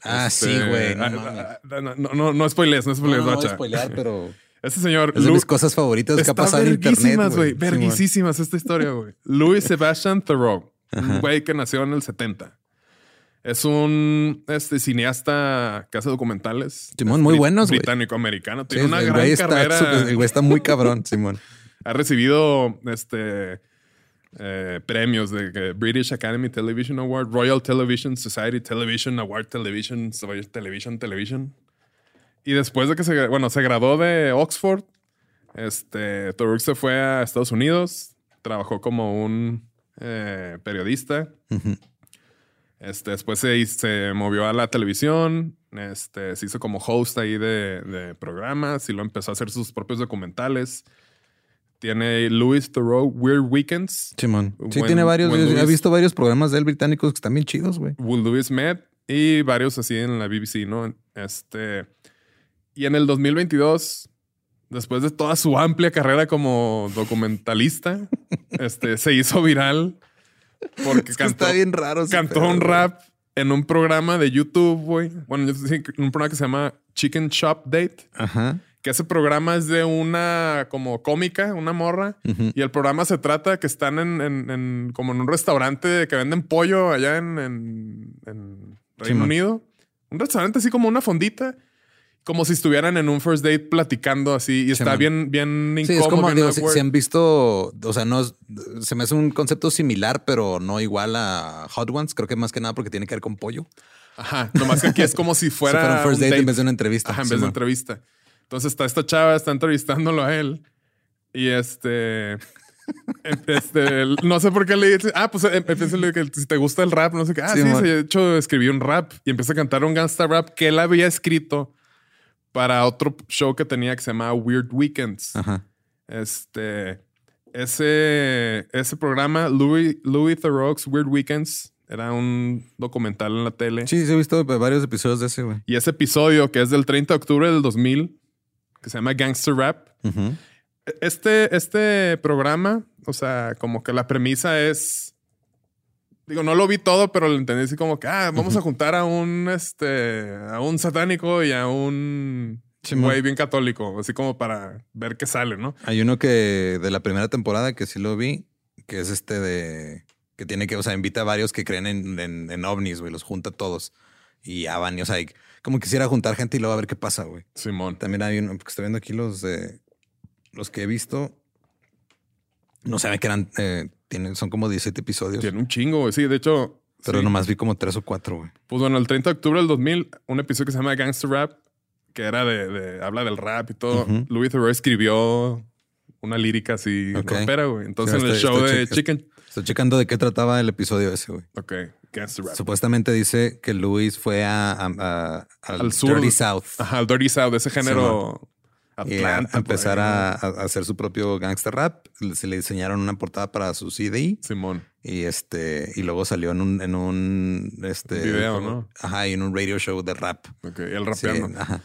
Ah,
Este,
sí, güey. No,
ah, ah, ah, no, no, no, no spoilees, no
No,
spoilees,
no, no voy a spoilear, pero
Este señor.
es de mis cosas favoritas que ha pasado en internet.
güey.
Simón.
Verguísimas esta historia, güey. Louis Sebastian Thoreau. Un güey que nació en el 70. Es un este, cineasta que hace documentales.
Simón, muy buenos, güey.
Británico-americano.
Sí,
Tiene una
el
gran
güey está
carrera.
súper- el güey está muy cabrón, Simón.
Ha recibido este eh, premios de British Academy Television Award, Royal Television Society Television Award, Television, Television, Television. Y después de que se, bueno, se graduó de Oxford, este, Thoreau se fue a Estados Unidos, trabajó como un eh, periodista. Este, después se, se movió a la televisión, este, se hizo como host ahí de, de programas y lo empezó a hacer sus propios documentales. Tiene Louis Thoreau Weird Weekends,
Simón. Sí, tiene varios. He visto varios programas de él británicos que están bien chidos, güey.
Will Louis Med y varios así en la BBC, ¿no? Este, y en el 2022, después de toda su amplia carrera como documentalista, este, se hizo viral porque
Es que
cantó,
está bien raro.
cantó
pedo,
un rap en un programa de YouTube, güey. Bueno, yo sé un programa que se llama Chicken Shop Date,
Ajá.
que ese programa es de una como cómica, una morra. Y el programa se trata que están en, en- en- como en un restaurante que venden pollo allá en, Reino. Unido. Un restaurante así como una fondita. Como si estuvieran en un first date platicando así. Y está bien, bien
Sí,
incómodo.
es como, digo, si, han visto, o sea, no es- se me hace un concepto similar, pero no igual a Hot Ones. Creo que más que nada porque tiene que ver con pollo.
Ajá. Nomás que aquí es como si fuera,
Si fuera un first date,
date.
en vez de una entrevista.
Ajá, en vez de
Simón.
entrevista. Entonces está esta chava, está entrevistándolo a él. Y este. em- este, no sé por qué le dice. Ah, pues em- empieza que si te gusta el rap, no sé qué. Ah,
Sí,
sí,
man.
sí, de hecho escribí un rap y empieza a cantar un gangsta rap que él había escrito para otro show que tenía que se llamaba Weird Weekends.
Ajá.
Este. Ese, ese programa, Louis, Louis Theroux Weird Weekends, era un documental en la tele.
Sí, sí, he visto varios episodios de ese, güey.
Y ese episodio, que es del 30 de octubre del 2000, que se llama Gangster Rap.
Ujú.
Este, este programa, o sea, como que la premisa es. Digo, no lo vi todo, pero lo entendí así como que, ah, vamos a juntar a un, este, a un satánico y a un
Simón.
güey bien católico, así como para ver qué sale, ¿no?
Hay uno que de la primera temporada que sí lo vi, que es este de Que tiene que, o sea, invita a varios que creen en, en, en ovnis, güey, los junta a todos. Y ya van, y, o sea, y como quisiera juntar gente y luego a ver qué pasa, güey.
Simón.
También hay uno, porque estoy viendo aquí los de los que he visto. No saben que eran, eh, tienen, son como 17 episodios.
Tiene un chingo, güey. Sí, de hecho.
Pero
sí.
nomás vi como tres o cuatro, güey.
Pues bueno, el 30 de octubre del 2000, un episodio que se llama Gangster Rap, que era de, de- habla del rap y todo.
Ujú.
Louis Theroux escribió una lírica así rapera, güey. Entonces
Sí,
en el show de Chicken.
Estoy checando de qué trataba el episodio ese, güey.
Ok, Gangster Rap.
Supuestamente dice que Luis fue a, a- a- al,
Al sur.
Dirty South
Ajá, el Dirty South, ese género Atlanta.
a empezar a, a hacer su propio gangster rap. Se le diseñaron una portada para su CD.
Simón.
y este y luego salió en un en un este
Video, ¿no?
Ajá, y en un radio show de rap.
Ok,
Sí,
rapeando.
ajá.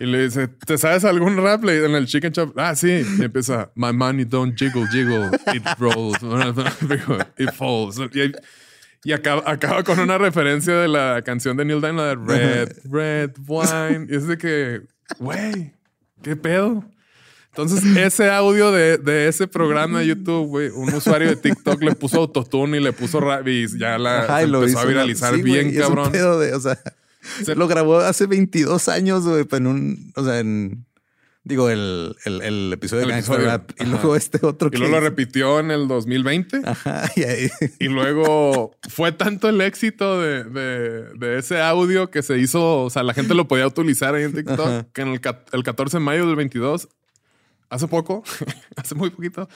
Y le dice, ¿te sabes algún rap? Le- En el Chicken Shop. Ah, sí. Y empieza, My money don't jiggle, jiggle. It rolls. It falls. Y, y acaba, acaba con una referencia de la canción de Neil Diamond, la de Red, Red Wine. Y es de que, güey, ¿qué pedo? Entonces, ese audio de, de ese programa de YouTube, güey, un usuario de TikTok le puso autotune y le puso rap y ya la
Ajá,
se
y lo
empezó
hizo
a viralizar
sí,
bien,
güey, y es un
cabrón.
pedo de, o sea, se lo grabó hace 22 años, güey, en un, o sea, en digo el, el, el episodio
El
de Rap y
ajá.
luego este otro
Y
que
luego lo repitió en el 2020.
Ajá, y ahí
Y luego fue tanto el éxito de, de- de ese audio que se hizo, o sea, la gente lo podía utilizar ahí en TikTok,
Ajá.
que en el, el 14 de mayo del 22, hace poco, hace muy poquito,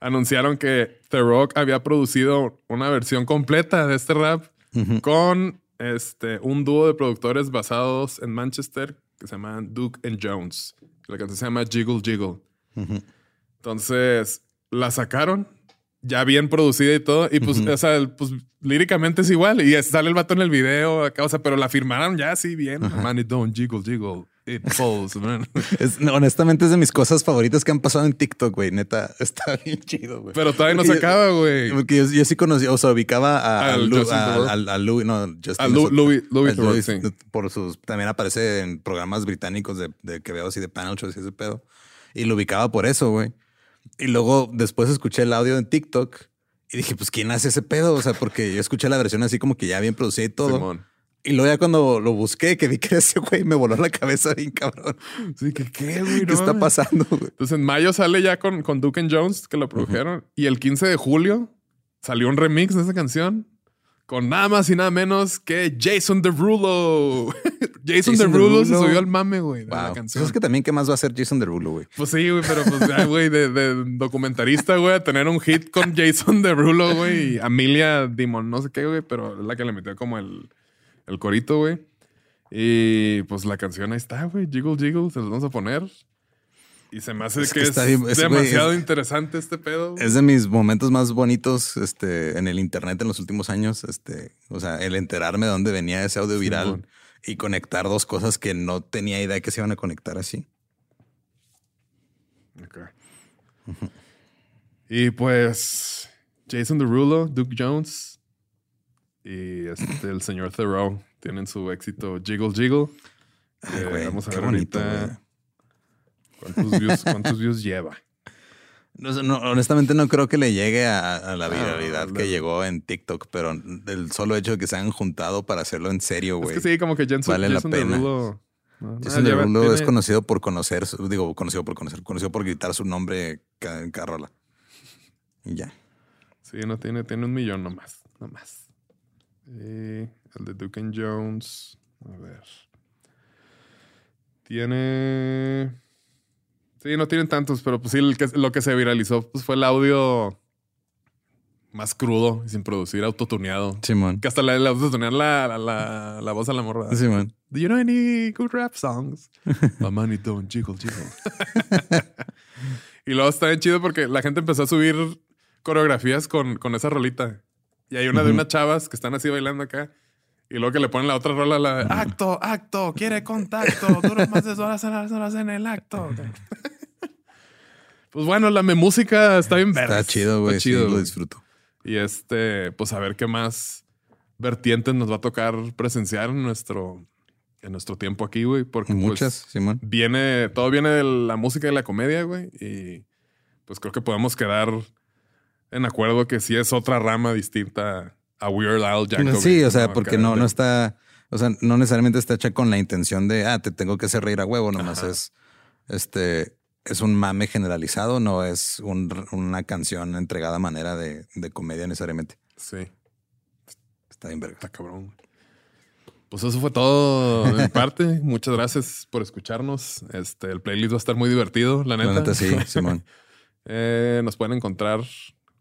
anunciaron que The Rock había producido una versión completa de este rap con este, un dúo de productores basados en Manchester que se llaman Duke and Jones. La canción se llama Jiggle Jiggle. Entonces la sacaron ya bien producida y todo. Y pues, o sea, pues líricamente es igual. Y sale el vato en el video acá, o sea, pero la firmaron ya así bien. Man, it don't jiggle, jiggle. It falls, man.
Es- honestamente es de mis cosas favoritas que han pasado en TikTok, güey. Neta, está bien chido, güey.
Pero todavía no se acaba, güey.
Porque yo, yo sí conocía, o sea, ubicaba a,
Al
a, Lu- a- al- a Louis, no, Justin
A Lu- Louis- Louis
a Louis,
sí.
por sus, también aparece en programas británicos de, de que veo así de panel shows y ese pedo. Y lo ubicaba por eso, güey. Y luego después escuché el audio en TikTok y dije, pues, ¿quién hace ese pedo? O sea, porque yo escuché la versión así como que ya bien producida y todo.
Simón.
Y luego ya cuando lo busqué, que vi que ese güey, me voló la cabeza bien cabrón.
Sí, que qué, güey.
¿Qué
No
está pasando, güey?
Entonces en mayo sale ya con, con Duke and Jones, que lo produjeron. Y el 15 de julio salió un remix de esa canción con nada más y nada menos que Jason Derulo. Jason,
Jason
Derulo se
Derulo.
subió al mame, güey, de la
Wow.
canción.
Pues es que también, ¿qué más va a hacer Jason Derulo, güey?
Pues sí, güey, pero pues ya, güey, de, de documentarista, güey, a tener un hit con Jason Derulo, güey, y Amelia Dimon, no sé qué, güey, pero es la que le metió como el, el corito, güey. Y pues la canción ahí está, güey, Jiggle Jiggle, se los vamos a poner. Y se me hace
Es
que,
que
es
está
demasiado
es-
interesante este pedo. güey.
Es de mis momentos más bonitos este, en el internet en los últimos años. Este, o sea, el enterarme de dónde venía ese audio viral y conectar dos cosas que no tenía idea que se iban a conectar así.
Y pues Jason Derulo, Duke Jones y este, el señor Thoreau tienen su éxito Jiggle Jiggle.
Ay, güey,
vamos a ver
bonito,
ahorita cuántos views, cuántos views lleva.
No no, honestamente no creo que le llegue a, a la viralidad
no.
que llegó en TikTok, pero el solo hecho de que se hayan juntado para hacerlo en serio,
Es
güey.
que sí, como que Jason,
Vale la pena.
Derulo. lleva-
es conocido por conocer, digo, conocido por conocer, conocido por gritar su nombre en cada rola. Y ya.
Sí, no tiene, tiene un millón nomás. Nomás. Y el de Duke and Jones. A ver. Tiene. Sí, no tienen tantos, pero pues sí, el que- lo que se viralizó pues, fue el audio más crudo y sin producir, autotuneado.
Simón.
Que hasta autotunean la, la, la, la voz a la morra.
Simón.
Do you know any good rap songs? My money don't jiggle, jiggle. y luego está bien chido porque la gente empezó a subir coreografías con, con esa rolita. Y hay una de unas chavas que están así bailando acá. Y luego que le ponen la otra rola, la de acto, acto, quiere contacto, duro más de dos horas, horas, horas en el acto. pues bueno, la música está bien verga.
Está chido, güey. Sí, lo disfruto.
Y este, pues a ver qué más vertientes nos va a tocar presenciar en nuestro, en nuestro tiempo aquí, güey. Porque pues,
Muchas, Simón.
viene, todo viene de la música y la comedia, güey. Y pues creo que podemos quedar en acuerdo que sí es otra rama distinta a Weird Al Yankovic.
Sí, o sea,
¿no?
porque no, no está, o sea, no necesariamente está hecha con la intención de, ah, te tengo que hacer reír a huevo, nomás
Ajá.
es, este, es un mame generalizado, no es un- una canción entregada a manera de, de comedia necesariamente.
Sí,
Está bien verga.
está cabrón. Pues eso fue todo de mi parte. Muchas gracias por escucharnos. Este, el playlist va a estar muy divertido, la neta.
La neta, sí, Simón.
Eh, nos pueden encontrar.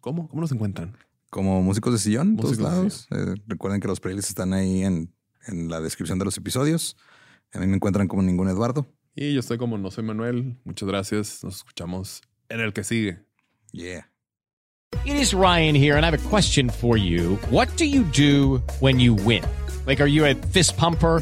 ¿Cómo? ¿Cómo nos encuentran?
Como músicos de sillón, todos
Músicos de
lados. Eh, recuerden que los playlists están ahí en, en la descripción de los episodios. A mí me encuentran como ningún Eduardo.
Y yo estoy como no soy Manuel. Muchas gracias. Nos escuchamos en el que sigue.
Yeah.
It is Ryan here, and I have a question for you. What do you do when you win? Like, are you a fist pumper?